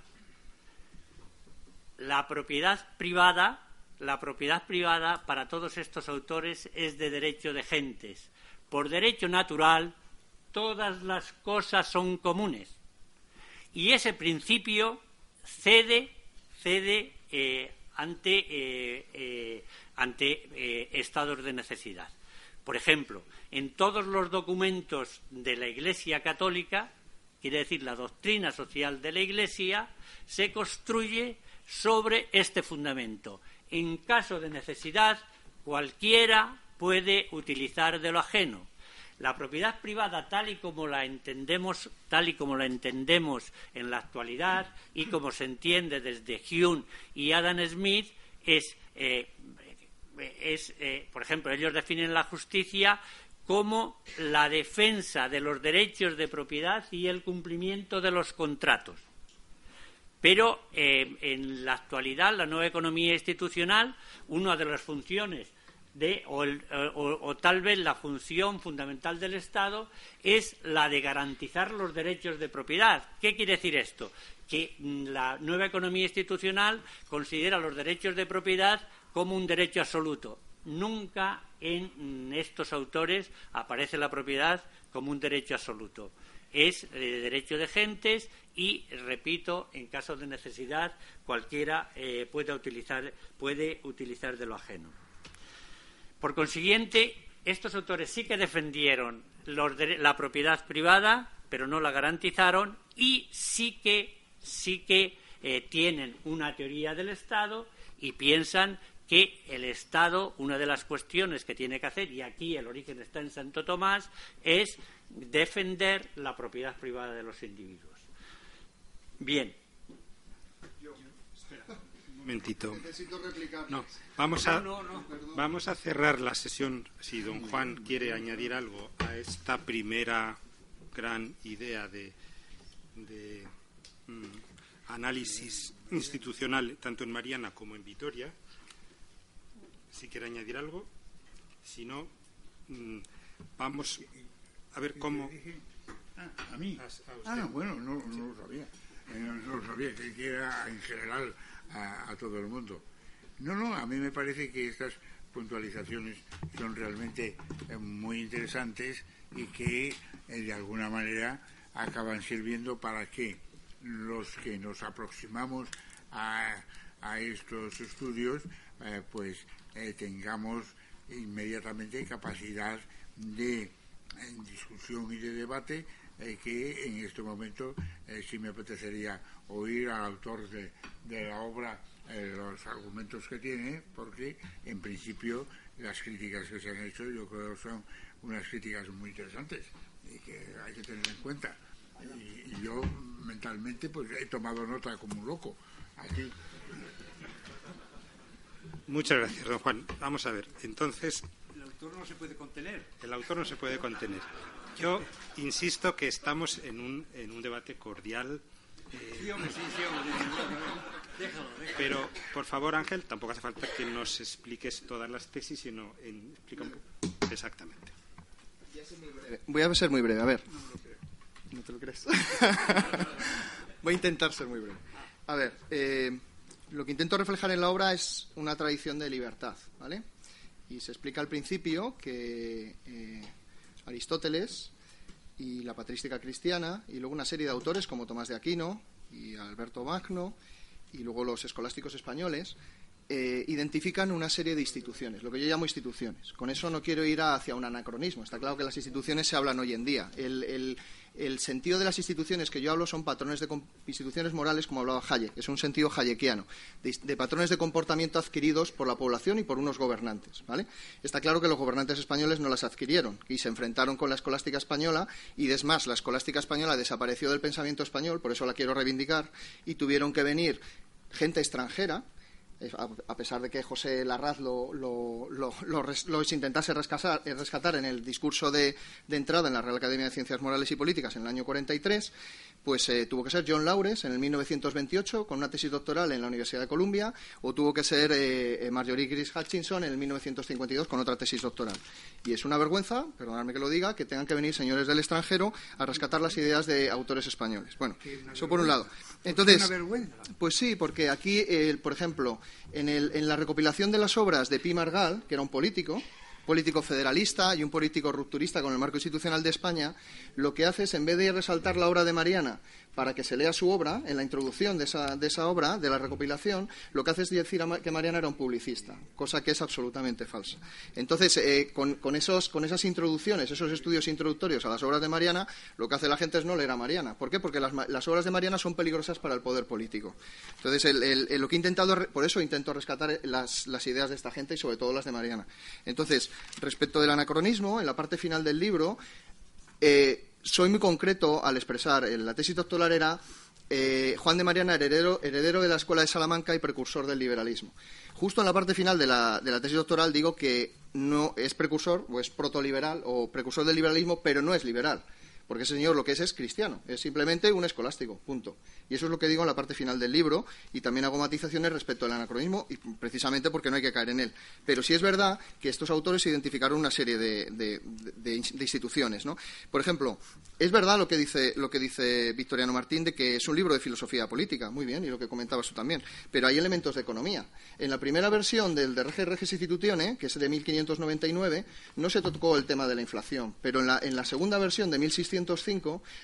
La propiedad privada, la propiedad privada para todos estos autores es de derecho de gentes. Por derecho natural, todas las cosas son comunes. Y ese principio cede, cede eh, ante, eh, eh, ante estados de necesidad. Por ejemplo, en todos los documentos de la Iglesia Católica, quiere decir la doctrina social de la Iglesia, se construye sobre este fundamento. En caso de necesidad, cualquiera puede utilizar de lo ajeno. La propiedad privada, tal y como la entendemos, tal y como la entendemos en la actualidad y como se entiende desde Hume y Adam Smith, es, eh, eh, por ejemplo, ellos definen la justicia como la defensa de los derechos de propiedad y el cumplimiento de los contratos. Pero eh, en la actualidad, la nueva economía institucional, una de las funciones o, tal vez la función fundamental del Estado es la de garantizar los derechos de propiedad. ¿Qué quiere decir esto? Que la nueva economía institucional considera los derechos de propiedad como un derecho absoluto. Nunca en estos autores aparece la propiedad como un derecho absoluto. Es el derecho de gentes y, repito, en caso de necesidad, cualquiera eh, utilizar, puede utilizar de lo ajeno. Por consiguiente, estos autores sí que defendieron la propiedad privada, pero no la garantizaron, y sí que, sí que eh, tienen una teoría del Estado y piensan que el Estado, una de las cuestiones que tiene que hacer, y aquí el origen está en Santo Tomás, es defender la propiedad privada de los individuos. Bien, momentito. No, vamos a, vamos a cerrar la sesión, si don Juan quiere añadir algo a esta primera gran idea de, mm, análisis institucional, tanto en Mariana como en Vitoria. Si quiere añadir algo, si no, mm, vamos a ver cómo. Ah, a mí. ah, bueno, no, lo sabía. Eh, no lo sabía, que era en general a, todo el mundo. No, no, a mí me parece que estas puntualizaciones son realmente eh, muy interesantes y que eh, de alguna manera acaban sirviendo para que los que nos aproximamos a, estos estudios eh, pues tengamos inmediatamente capacidad de discusión y de debate eh, que en este momento eh, sí me apetecería oír al autor de, la obra eh, los argumentos que tiene, porque en principio las críticas que se han hecho yo creo son unas críticas muy interesantes y que hay que tener en cuenta. Y, y yo mentalmente pues he tomado nota como un loco aquí. Muchas gracias, don Juan. Vamos a ver. Entonces. El autor no se puede contener. El autor no se puede contener. Yo insisto que estamos en un, en un debate cordial. sí, hombre, sí, sí, hombre. Déjalo, déjalo. Pero, por favor, Ángel, tampoco hace falta que nos expliques todas las tesis, sino en, explica un poco exactamente. Voy a ser muy breve. A ver. No, te lo crees. Voy a intentar ser muy breve. A ver. Eh, lo que intento reflejar en la obra es una tradición de libertad, ¿vale? Y se explica al principio que eh, Aristóteles y la patrística cristiana, y luego una serie de autores como Tomás de Aquino y Alberto Magno, y luego los escolásticos españoles, eh, identifican una serie de instituciones, lo que yo llamo instituciones. Con eso no quiero ir hacia un anacronismo. Está claro que las instituciones se hablan hoy en día. El, sentido de las instituciones que yo hablo son patrones de instituciones morales, como hablaba Hayek. Es un sentido hayekiano, de, patrones de comportamiento adquiridos por la población y por unos gobernantes. ¿vale? Está claro que los gobernantes españoles no las adquirieron y se enfrentaron con la escolástica española y, es más, la escolástica española desapareció del pensamiento español, por eso la quiero reivindicar, y tuvieron que venir gente extranjera a pesar de que José Larraz lo, lo, lo, intentase rescatar, rescatar, en el discurso de, de, entrada en la Real Academia de Ciencias Morales y Políticas en el año 43, pues eh, tuvo que ser John Lawrence en el 1928 con una tesis doctoral en la Universidad de Columbia o tuvo que ser eh, eh, Marjorie Gris Hutchinson en el 1952 con otra tesis doctoral. Y es una vergüenza, perdonadme que lo diga, que tengan que venir señores del extranjero a rescatar las ideas de autores españoles. Bueno, eso por un lado. Entonces, pues sí, porque aquí, por ejemplo, en, la recopilación de las obras de Pi Margal, que era un político, político federalista y un político rupturista con el marco institucional de España, lo que hace es, en vez de resaltar la obra de Mariana para que se lea su obra, en la introducción de esa, de esa obra, de la recopilación, lo que hace es decir que Mariana era un publicista, cosa que es absolutamente falsa. Entonces, eh, con, esos, con esas introducciones, esos estudios introductorios a las obras de Mariana, lo que hace la gente es no leer a Mariana. ¿Por qué? Porque las, obras de Mariana son peligrosas para el poder político. Entonces, lo que he intentado, por eso intento rescatar las, las ideas de esta gente y sobre todo las de Mariana. Entonces, Respecto del anacronismo, en la parte final del libro, eh, soy muy concreto al expresar, la tesis doctoral era eh, Juan de Mariana, heredero, heredero, de la Escuela de Salamanca y precursor del liberalismo. Justo en la parte final de la, de la tesis doctoral digo que no es precursor o es protoliberal o precursor del liberalismo, pero no es liberal porque ese señor lo que es es cristiano, es simplemente un escolástico, punto. Y eso es lo que digo en la parte final del libro, y también hago matizaciones respecto al anacronismo, y precisamente porque no hay que caer en él. Pero sí es verdad que estos autores identificaron una serie de, instituciones. ¿no? Por ejemplo, es verdad lo que, dice, lo que dice Victoriano Martín de que es un libro de filosofía política, muy bien, y lo que comentabas tú también, pero hay elementos de economía. En la primera versión del de Regis Institutione, que es de 1599, no se tocó el tema de la inflación, pero en la, en la segunda versión de 1600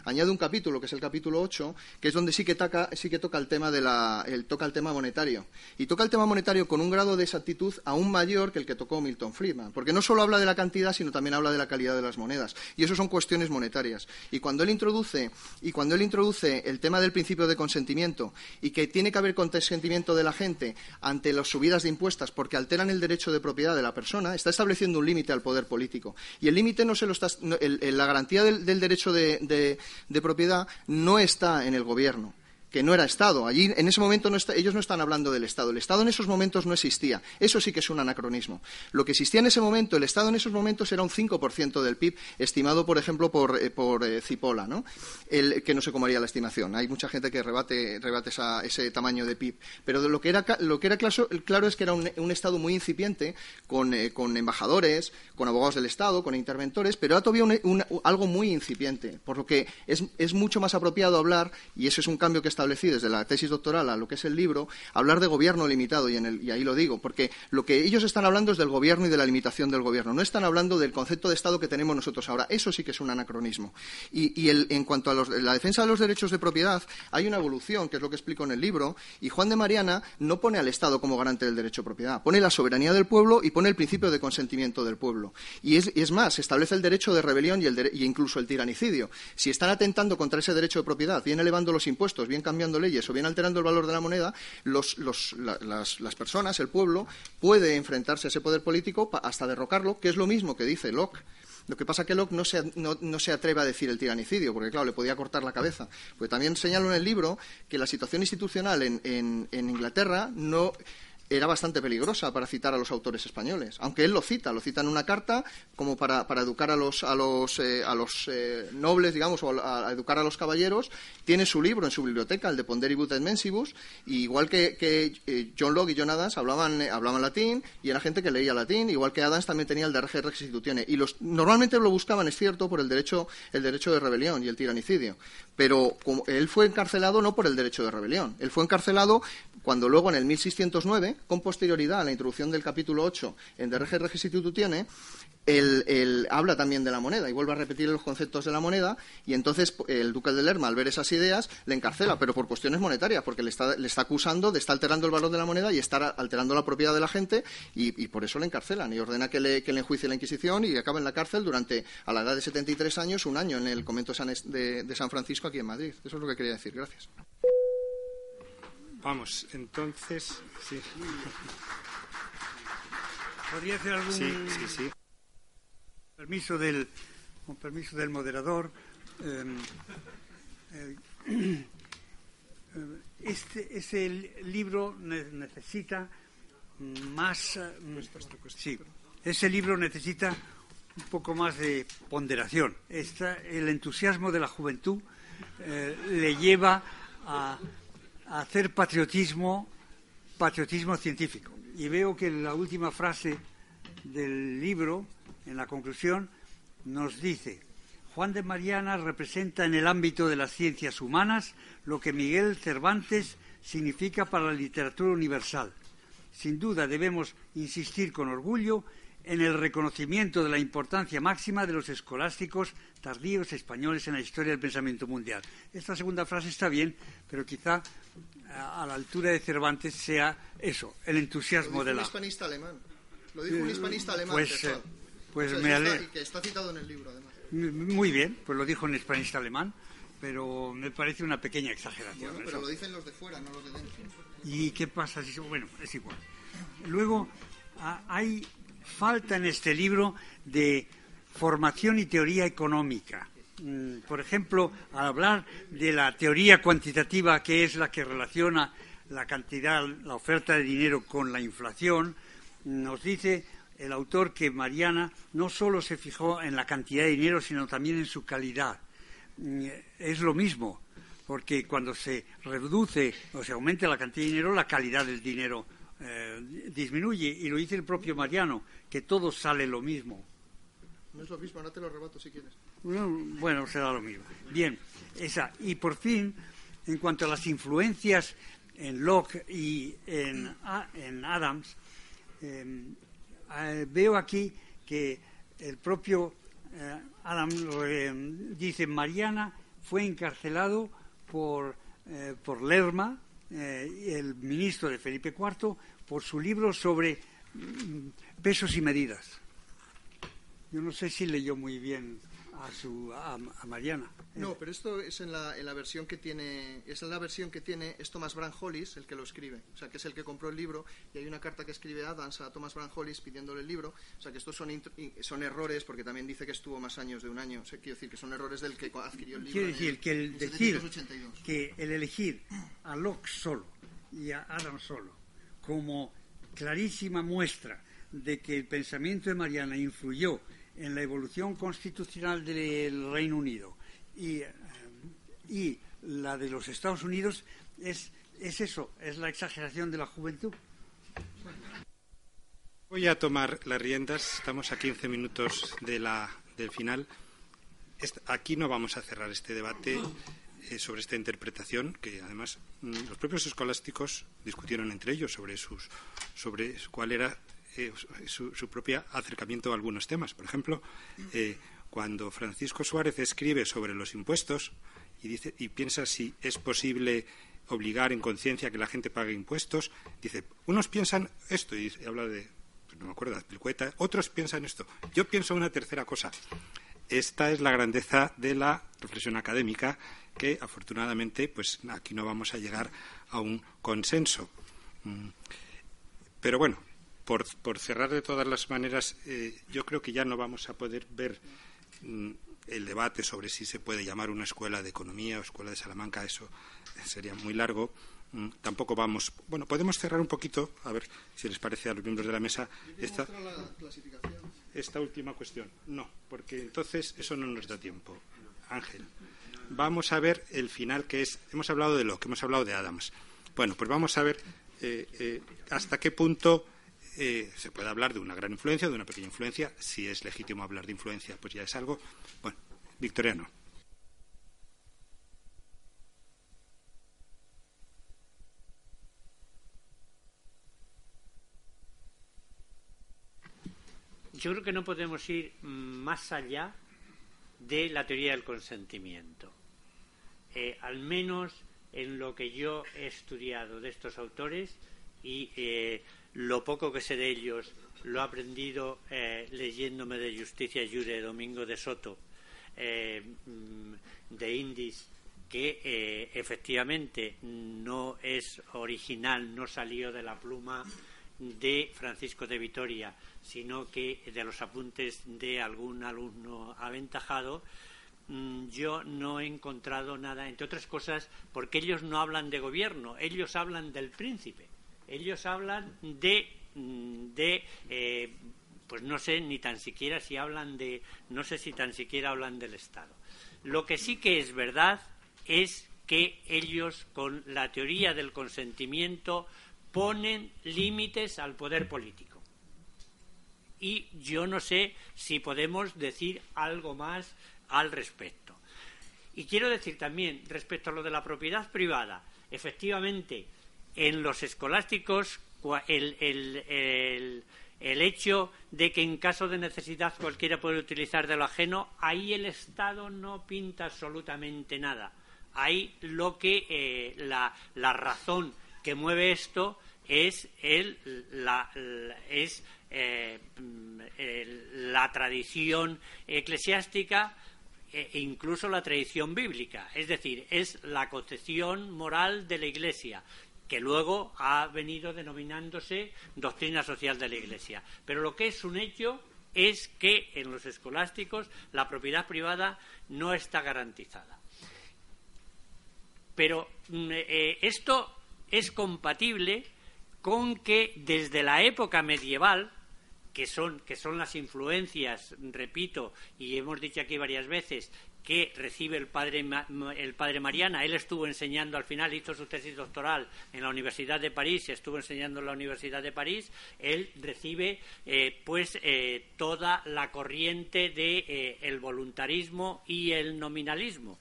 añade un capítulo, que es el capítulo 8, que es donde sí que, toca, el tema monetario. Y toca el tema monetario con un grado de exactitud aún mayor que el que tocó Milton Friedman, porque no solo habla de la cantidad, sino también habla de la calidad de las monedas. Y eso son cuestiones monetarias. Y cuando él introduce, y cuando él introduce el tema del principio de consentimiento y que tiene que haber consentimiento de la gente ante las subidas de impuestos porque alteran el derecho de propiedad de la persona, está estableciendo un límite al poder político. Y el límite no se lo está, la garantía del derecho de, propiedad no está en el gobierno que no era Estado. Allí, en ese momento, ellos no están hablando del Estado. El Estado en esos momentos no existía. Eso sí que es un anacronismo. Lo que existía en ese momento, el Estado en esos momentos era un 5% del PIB, estimado, por ejemplo, por, eh, por eh, Cipolla, ¿no? El, que no se comería la estimación. Hay mucha gente que rebate, rebate ese tamaño de PIB. Pero lo que era, lo que era claro, es que era un, Estado muy incipiente, eh, con, embajadores, con abogados del Estado, con interventores, pero era todavía algo muy incipiente. Por lo que es, es mucho más apropiado hablar, y eso es un cambio que establecí desde la tesis doctoral a lo que es el libro, hablar de gobierno limitado, y, y ahí lo digo, porque lo que ellos están hablando es del gobierno y de la limitación del gobierno, no están hablando del concepto de Estado que tenemos nosotros ahora. Eso sí que es un anacronismo. Y, en cuanto a la defensa de los derechos de propiedad, hay una evolución, que es lo que explico en el libro, y Juan de Mariana no pone al Estado como garante del derecho de propiedad, pone la soberanía del pueblo y pone el principio de consentimiento del pueblo. Y es, más, establece el derecho de rebelión y, el incluso el tiranicidio. Si están atentando contra ese derecho de propiedad, bien elevando los impuestos, bien cambiando leyes o bien alterando el valor de la moneda, las, personas, el pueblo, puede enfrentarse a ese poder político hasta derrocarlo, que es lo mismo que dice Locke. Lo que pasa es que Locke no se, no, se, atreve a decir el tiranicidio, porque claro, le podía cortar la cabeza. Porque también señalo en el libro que la situación institucional en, en Inglaterra no era bastante peligrosa para citar a los autores españoles, aunque él lo cita, lo cita en una carta como para, educar a los, a los, eh, a los eh, nobles, digamos, o a, educar a los caballeros. Tiene su libro en su biblioteca, el de Ponderibus et Mensibus, y igual que, eh, John Locke y John Adams hablaban, hablaban latín y era gente que leía latín, igual que Adams también tenía el de Regia Restitutione. Y los, normalmente lo buscaban, es cierto, por el derecho, el derecho de rebelión y el tiranicidio. Pero como, él fue encarcelado no por el derecho de rebelión, él fue encarcelado cuando luego en el 1609, con posterioridad a la introducción del capítulo 8 en De Rege Restitutione, él, habla también de la moneda y vuelve a repetir los conceptos de la moneda y entonces el duque de Lerma, al ver esas ideas, le encarcela, pero por cuestiones monetarias, porque le está, le está acusando de estar alterando el valor de la moneda y estar alterando la propiedad de la gente y, por eso le encarcelan y ordena que le, que le enjuicie la Inquisición y acaba en la cárcel durante, a la edad de 73 años, un año en el convento de San Francisco aquí en Madrid. Eso es lo que quería decir. Gracias. Vamos, entonces. Sí. ¿Podría hacer algún. Sí, sí, sí. Permiso del, con permiso del moderador. Em, eh, este, ese libro necesita más. Em, sí, ese libro necesita un poco más de ponderación. el entusiasmo de la juventud eh, le lleva a hacer patriotismo, patriotismo científico. Y veo que la última frase del libro, en la conclusión, nos dice, Juan de Mariana representa en el ámbito de las ciencias humanas lo que Miguel Cervantes significa para la literatura universal. Sin duda debemos insistir con orgullo en el reconocimiento de la importancia máxima de los escolásticos tardíos españoles en la historia del pensamiento mundial. Esta segunda frase está bien, pero quizá a la altura de Cervantes sea eso, el entusiasmo de la. un hispanista alemán. Lo dijo un hispanista alemán. Pues, eh, pues me alegro. que está citado en el libro, además. Muy bien, pues lo dijo un hispanista alemán, pero me parece una pequeña exageración. Bueno, pero lo dicen los de fuera, no los de dentro. ¿Y qué pasa si.? Bueno, es igual. Luego, hay falta en este libro de formación y teoría económica. Mm, por ejemplo, al hablar de la teoría cuantitativa, que es la que relaciona la cantidad, la oferta de dinero con la inflación, nos dice el autor que Mariana no solo se fijó en la cantidad de dinero, sino también en su calidad. Mm, es lo mismo, porque cuando se reduce o se aumenta la cantidad de dinero, la calidad del dinero eh, disminuye. Y lo dice el propio Mariano, que todo sale lo mismo. No es lo mismo, no te lo rebato si quieres. Bueno, será lo mismo. Bien, esa. Y por fin, en cuanto a las influencias en Locke y en, Adams, em, eh, veo aquí que el propio eh, Adams dice, Mariana fue encarcelado por, por Lerma, el ministro de Felipe IV, por su libro sobre mm, pesos y medidas. Yo no sé si leyó muy bien a su a, Mariana. No, pero esto es en la, en la versión que tiene es en la versión que tiene es Thomas Hollis el que lo escribe, o sea que es el que compró el libro y hay una carta que escribe Adams a Thomas Hollis pidiéndole el libro, o sea que estos son son errores porque también dice que estuvo más años de un año, o sea, quiero decir que son errores del que adquirió el libro. Quiere decir que el decir que el elegir a Locke solo y a Adams solo como clarísima muestra de que el pensamiento de Mariana influyó en la evolución constitucional del Reino Unido y, y la de los Estados Unidos es, es eso, es la exageración de la juventud. Voy a tomar las riendas, estamos a 15 minutos de la, del final. Aquí no vamos a cerrar este debate. eh, sobre esta interpretación que además mm, los propios escolásticos discutieron entre ellos sobre sus sobre cuál era eh, su, propio acercamiento a algunos temas. Por ejemplo, eh, cuando Francisco Suárez escribe sobre los impuestos y dice y piensa si es posible obligar en conciencia que la gente pague impuestos, dice unos piensan esto y habla de no me acuerdo, de otros piensan esto. Yo pienso una tercera cosa. Esta es la grandeza de la reflexión académica que afortunadamente pues aquí no vamos a llegar a un consenso. Mm. Pero bueno, por, cerrar de todas las maneras, eh, yo creo que ya no vamos a poder ver mm, el debate sobre si se puede llamar una escuela de economía o escuela de Salamanca, eso sería muy largo. Mm, tampoco vamos. Bueno, podemos cerrar un poquito, a ver si les parece a los miembros de la mesa. Esta, esta última cuestión. No, porque entonces eso no nos da tiempo. Ángel vamos a ver el final que es. Hemos hablado de lo que hemos hablado de Adams. Bueno, pues vamos a ver eh, eh, hasta qué punto eh, se puede hablar de una gran influencia, de una pequeña influencia. Si es legítimo hablar de influencia, pues ya es algo. Bueno, Victoriano. Yo creo que no podemos ir más allá de la teoría del consentimiento. Eh, al menos en lo que yo he estudiado de estos autores y eh, lo poco que sé de ellos lo he aprendido eh, leyéndome de Justicia Jure Domingo de Soto, mm, de Indis, que efectivamente no es original, no salió de la pluma de Francisco de Vitoria, sino que de los apuntes de algún alumno aventajado, Mm, yo no he encontrado nada, entre otras cosas, porque ellos no hablan de gobierno, ellos hablan del príncipe, ellos hablan de, mm, eh, pues no sé ni tan siquiera si hablan de, no sé si tan siquiera hablan del Estado. Lo que sí que es verdad es que ellos, con la teoría del consentimiento, ponen límites al poder político. Y yo no sé si podemos decir algo más al respecto. Y quiero decir también, respecto a lo de la propiedad privada, efectivamente, en los escolásticos el, el, el, hecho de que en caso de necesidad cualquiera puede utilizar de lo ajeno, ahí el Estado no pinta absolutamente nada. Ahí lo que eh, la, la, razón que mueve esto es, el, la, es eh, la tradición eclesiástica e incluso la tradición bíblica, es decir, es la concepción moral de la Iglesia, que luego ha venido denominándose doctrina social de la Iglesia. Pero lo que es un hecho es que en los escolásticos la propiedad privada no está garantizada. Pero mm, eh, esto es compatible con que desde la época medieval que son, que son las influencias, repito, y hemos dicho aquí varias veces, que recibe el padre, el padre Mariana. Él estuvo enseñando al final, hizo su tesis doctoral en la Universidad de París, estuvo enseñando en la Universidad de París. Él recibe eh, pues eh, toda la corriente de eh, voluntarismo y el nominalismo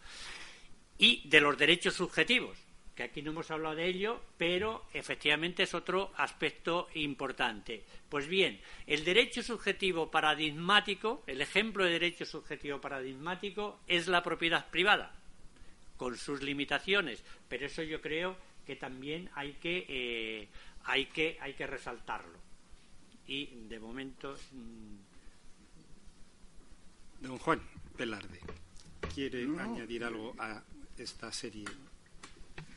y de los derechos subjetivos que aquí no hemos hablado de ello, pero efectivamente es otro aspecto importante. Pues bien, el derecho subjetivo paradigmático, el ejemplo de derecho subjetivo paradigmático es la propiedad privada, con sus limitaciones, pero eso yo creo que también hay que, eh, hay que, hay que resaltarlo. Y de momento. Mm, Don Juan Velarde, ¿quiere añadir algo a esta serie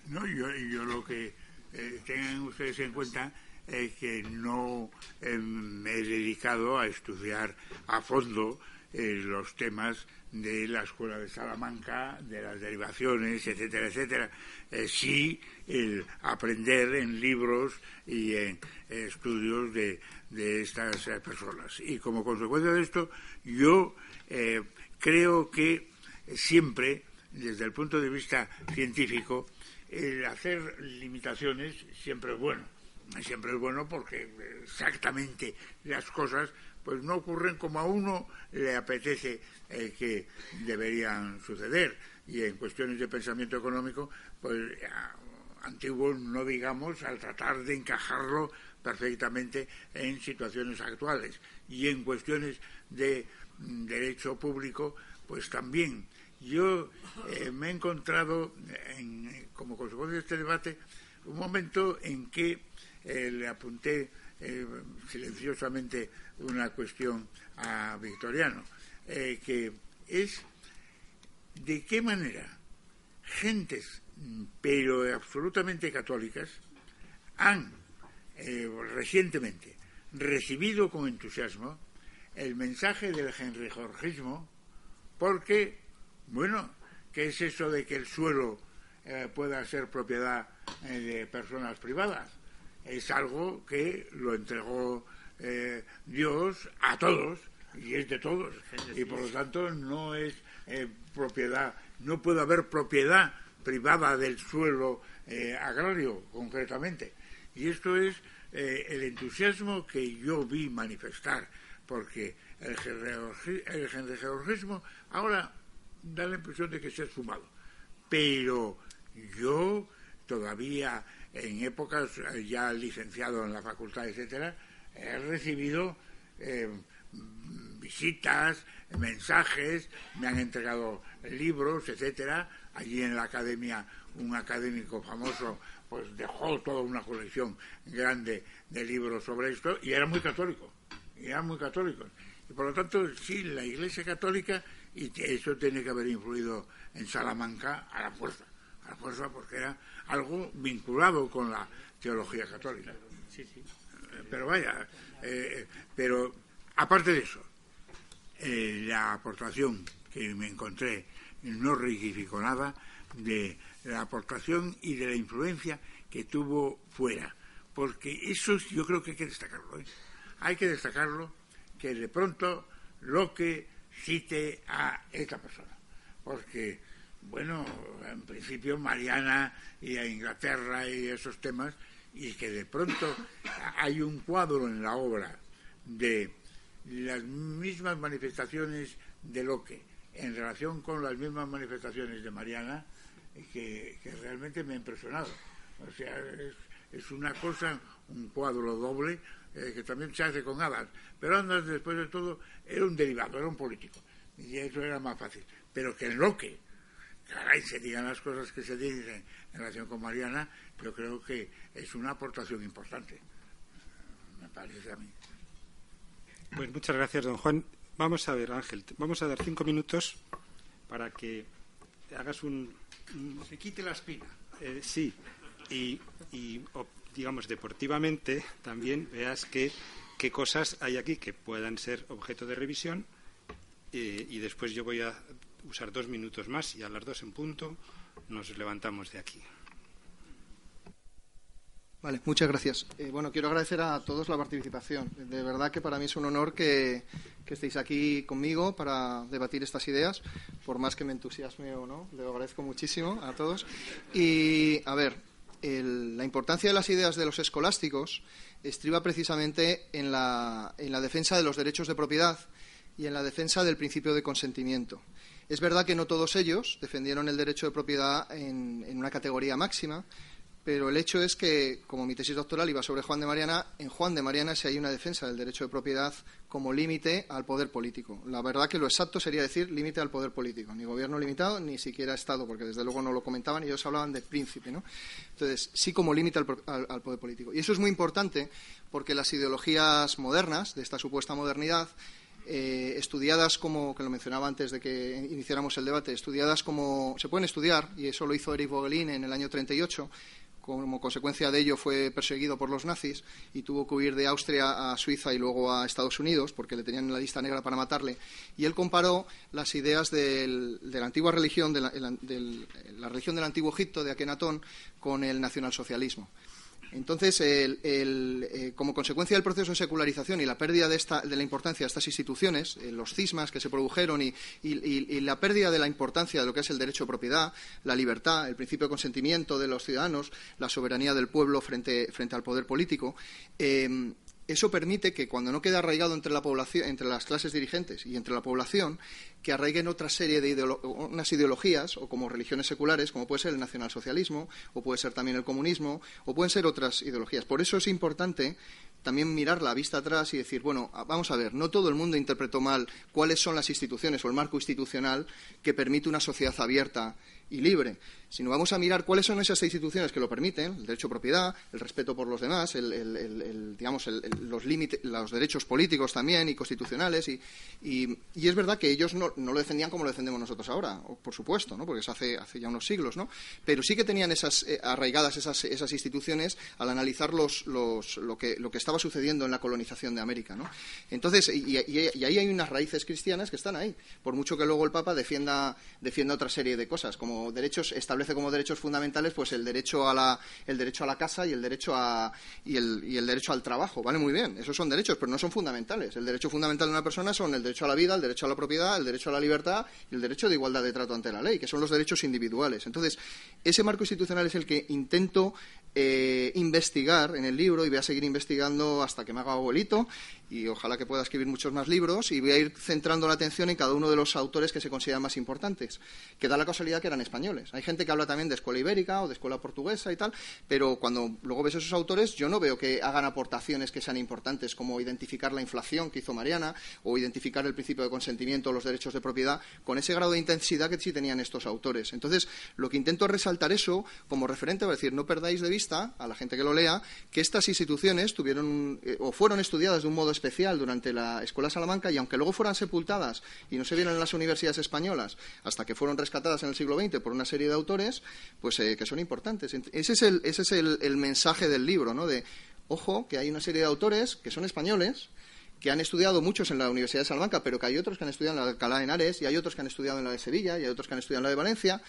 no, yo, yo lo que eh, tengan ustedes en cuenta es que no eh, me he dedicado a estudiar a fondo eh, los temas de la Escuela de Salamanca, de las derivaciones, etcétera, etcétera. sí, el aprender en libros y en estudios de, de estas personas. Y como consecuencia de esto, yo creo que siempre, desde el punto de vista científico, el hacer limitaciones siempre es bueno. siempre es bueno porque exactamente las cosas pues no ocurren como a uno le apetece eh, que deberían suceder. Y en cuestiones de pensamiento económico, pues antiguo no digamos al tratar de encajarlo perfectamente en situaciones actuales. Y en cuestiones de mm, derecho público, pues también. Yo eh, me he encontrado, como consecuencia de este debate, un momento en que eh, le apunté eh, silenciosamente una cuestión a Victoriano, que es de qué manera gentes, pero absolutamente católicas, han recientemente recibido con entusiasmo el mensaje del Henry Jorgismo, porque, bueno, ¿qué es eso de que el suelo pueda ser propiedad de personas privadas? es algo que lo entregó eh, Dios a todos y es de todos y por lo tanto no es eh, propiedad, no puede haber propiedad privada del suelo eh, agrario concretamente. Y esto es el entusiasmo que yo vi manifestar, porque el, el georgismo ahora da la impresión de que se ha sumado, pero yo todavía en épocas eh, ya licenciado en la facultad, etcétera, he recibido eh, visitas, mensajes, me han entregado libros, etcétera. Allí en la academia un académico famoso pues dejó toda una colección grande de libros sobre esto y era muy católico, y muy católico. Y por lo tanto, sí, la Iglesia Católica, y eso tiene que haber influido en Salamanca a la fuerza, a la fuerza porque era algo vinculado con la teología católica. Pero vaya, eh, pero aparte de eso, eh, la aportación que me encontré no rigificó nada de la aportación y de la influencia que tuvo fuera. Porque eso yo creo que hay que destacarlo. ¿eh? Hay que destacarlo que de pronto lo que cite a esta persona. Porque bueno, en principio Mariana y a Inglaterra y esos temas, y que de pronto hay un cuadro en la obra de las mismas manifestaciones de Locke en relación con las mismas manifestaciones de Mariana que, realmente me ha impresionado. O sea, es, una cosa, un cuadro doble eh, que también se hace con Adams. Pero Adams, después de todo, era un derivado, era un político. Y eso era más fácil. Pero que en Locke caray, se digan las cosas que se dicen en relación con Mariana, yo creo que es una aportación importante, me parece a mí. Pues muchas gracias, don Juan. Vamos a ver, Ángel, vamos a dar cinco minutos para que hagas un... Se quite la espina. Eh, sí, y, digamos, deportivamente también veas que, qué cosas hay aquí que puedan ser objeto de revisión eh, y después yo voy a usar dos minutos más y a las dos en punto nos levantamos de aquí. Vale, muchas gracias. Eh, bueno, quiero agradecer a todos la participación. De verdad que para mí es un honor que, estéis aquí conmigo para debatir estas ideas, por más que me entusiasme o no. Le agradezco muchísimo a todos. Y, a ver, la importancia de las ideas de los escolásticos estriba precisamente en la, en la defensa de los derechos de propiedad y en la defensa del principio de consentimiento. Es verdad que no todos ellos defendieron el derecho de propiedad en, una categoría máxima, pero el hecho es que, como mi tesis doctoral iba sobre Juan de Mariana, en Juan de Mariana sí hay una defensa del derecho de propiedad como límite al poder político. La verdad que lo exacto sería decir límite al poder político, ni gobierno limitado, ni siquiera Estado, porque desde luego no lo comentaban y ellos hablaban de príncipe. ¿no? Entonces, sí como límite al poder político. Y eso es muy importante porque las ideologías modernas, de esta supuesta modernidad, eh, estudiadas como, que lo mencionaba antes de que iniciáramos el debate, estudiadas como se pueden estudiar, y eso lo hizo Eric Vogelin en el año 38, como consecuencia de ello fue perseguido por los nazis y tuvo que huir de Austria a Suiza y luego a Estados Unidos porque le tenían en la lista negra para matarle. Y él comparó las ideas de la antigua religión, de la, religión del antiguo Egipto, de Akenatón, con el nacionalsocialismo. Entonces, eh, como consecuencia del proceso de secularización y la pérdida de, la importancia de estas instituciones, eh, los cismas que se produjeron y, la pérdida de la importancia de lo que es el derecho de propiedad, la libertad, el principio de consentimiento de los ciudadanos, la soberanía del pueblo frente, al poder político, eh, eso permite que cuando no quede arraigado entre la población, entre las clases dirigentes y entre la población, que arraiguen otra serie de unas ideologías o como religiones seculares, como puede ser el nacionalsocialismo o puede ser también el comunismo o pueden ser otras ideologías. Por eso es importante también mirar la vista atrás y decir, bueno, vamos a ver, no todo el mundo interpretó mal cuáles son las instituciones o el marco institucional que permite una sociedad abierta y libre, sino vamos a mirar cuáles son esas instituciones que lo permiten, el derecho a propiedad, el respeto por los demás, digamos, los, límites, los derechos políticos también y constitucionales. Y, y, es verdad que ellos no, lo defendían como lo defendemos nosotros ahora, por supuesto, ¿no? porque es hace, hace ya unos siglos, ¿no? pero sí que tenían esas eh, arraigadas esas, esas instituciones al analizar los, los, lo, que, lo que estaba sucediendo en la colonización de América. ¿no? Entonces, y, y, ahí hay unas raíces cristianas que están ahí, por mucho que luego el Papa defienda, defienda otra serie de cosas, como derechos, establece como derechos fundamentales pues el derecho a la, el derecho a la casa y el derecho a, y el, y el derecho al trabajo. Vale, muy bien, esos son derechos, pero no son fundamentales. El derecho fundamental de una persona son el derecho a la vida, el derecho a la propiedad, el derecho a la libertad y el derecho de igualdad de trato ante la ley, que son los derechos individuales. Entonces, ese marco institucional es el que intento eh, investigar en el libro y voy a seguir investigando hasta que me haga abuelito y ojalá que pueda escribir muchos más libros y voy a ir centrando la atención en cada uno de los autores que se consideran más importantes, que da la casualidad que eran españoles. Hay gente que habla también de escuela ibérica o de escuela portuguesa y tal, pero cuando luego ves esos autores yo no veo que hagan aportaciones que sean importantes como identificar la inflación que hizo Mariana o identificar el principio de consentimiento o los derechos de propiedad con ese grado de intensidad que sí tenían estos autores. Entonces, lo que intento es resaltar eso como referente, es decir, no perdáis de vista a la gente que lo lea que estas instituciones tuvieron eh, o fueron estudiadas de un modo especial durante la Escuela Salamanca y aunque luego fueran sepultadas y no se vieran en las universidades españolas hasta que fueron rescatadas en el siglo XX por una serie de autores, pues eh, que son importantes. Ese es, el, ese es el, mensaje del libro, ¿no? De, ojo, que hay una serie de autores que son españoles, que han estudiado muchos en la Universidad de Salamanca, pero que hay otros que han estudiado en la de Alcalá de Henares, y hay otros que han estudiado en la de Sevilla, y hay otros que han estudiado en la de Valencia,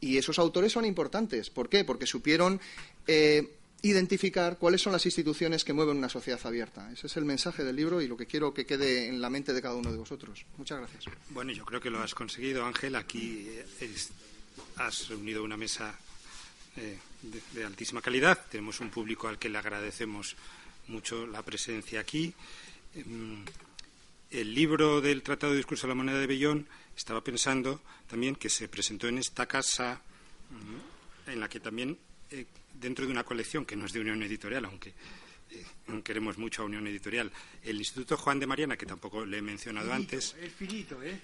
y esos autores son importantes. ¿Por qué? Porque supieron eh, identificar cuáles son las instituciones que mueven una sociedad abierta. Ese es el mensaje del libro y lo que quiero que quede en la mente de cada uno de vosotros. Muchas gracias. Bueno, yo creo que lo has conseguido, Ángel. Aquí eh, has reunido una mesa eh, de, altísima calidad. Tenemos un público al que le agradecemos mucho la presencia aquí. Em, el libro del Tratado de Discurso de la Moneda de Bellón estaba pensando también que se presentó en esta casa, mm, en la que también eh, dentro de una colección que no es de Unión Editorial, aunque eh, queremos mucho a Unión Editorial, el Instituto Juan de Mariana, que tampoco le he mencionado antes. ¿eh?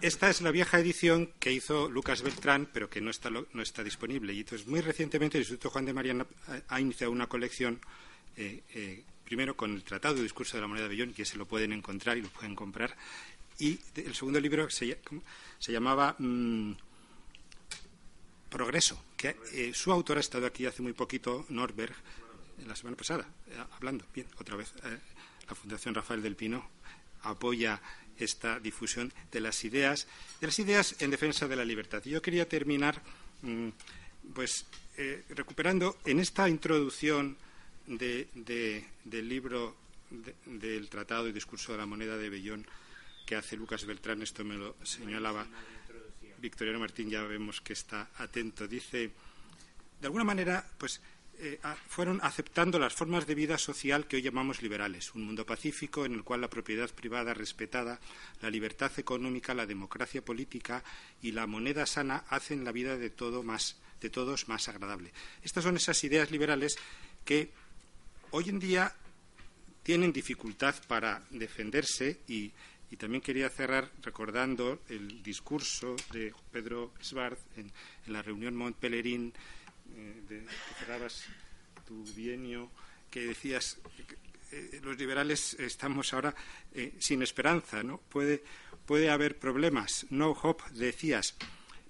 Esta es la vieja edición que hizo Lucas Beltrán, pero que no está, no está disponible. Y entonces, muy recientemente, el Instituto Juan de Mariana ha iniciado una colección, eh, primero con el Tratado de Discurso de la Moneda de Bellón, que se lo pueden encontrar y lo pueden comprar. Y el segundo libro se, llamaba mm, Progreso, que eh, su autor ha estado aquí hace muy poquito, Norberg, la semana pasada, eh, hablando. Bien, otra vez, eh, la Fundación Rafael del Pino apoya esta difusión de las ideas, de las ideas en defensa de la libertad. Yo quería terminar, mm, pues, recuperando en esta introducción del libro del Tratado y Discurso de la Moneda de Bellón que hace Lucas Beltrán, esto me lo señalaba Victoriano Martín ya vemos que está atento. Dice, de alguna manera, pues eh, fueron aceptando las formas de vida social que hoy llamamos liberales, un mundo pacífico en el cual la propiedad privada respetada, la libertad económica, la democracia política y la moneda sana hacen la vida de, todo más, de todos más agradable. Estas son esas ideas liberales que hoy en día tienen dificultad para defenderse y también quería cerrar recordando el discurso de Pedro Svart en, la reunión Mont Pelerín, eh, de, que cerrabas tu bienio, que decías que eh, los liberales estamos ahora eh, sin esperanza, ¿no? Puede, puede haber problemas, no hope, decías,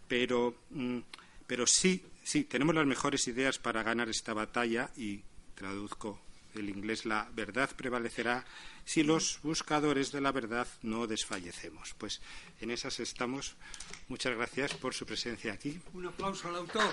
pero, mm, pero sí, sí, tenemos las mejores ideas para ganar esta batalla y traduzco el inglés la verdad prevalecerá si los buscadores de la verdad no desfallecemos. Pues en esas estamos. Muchas gracias por su presencia aquí. Un aplauso al autor.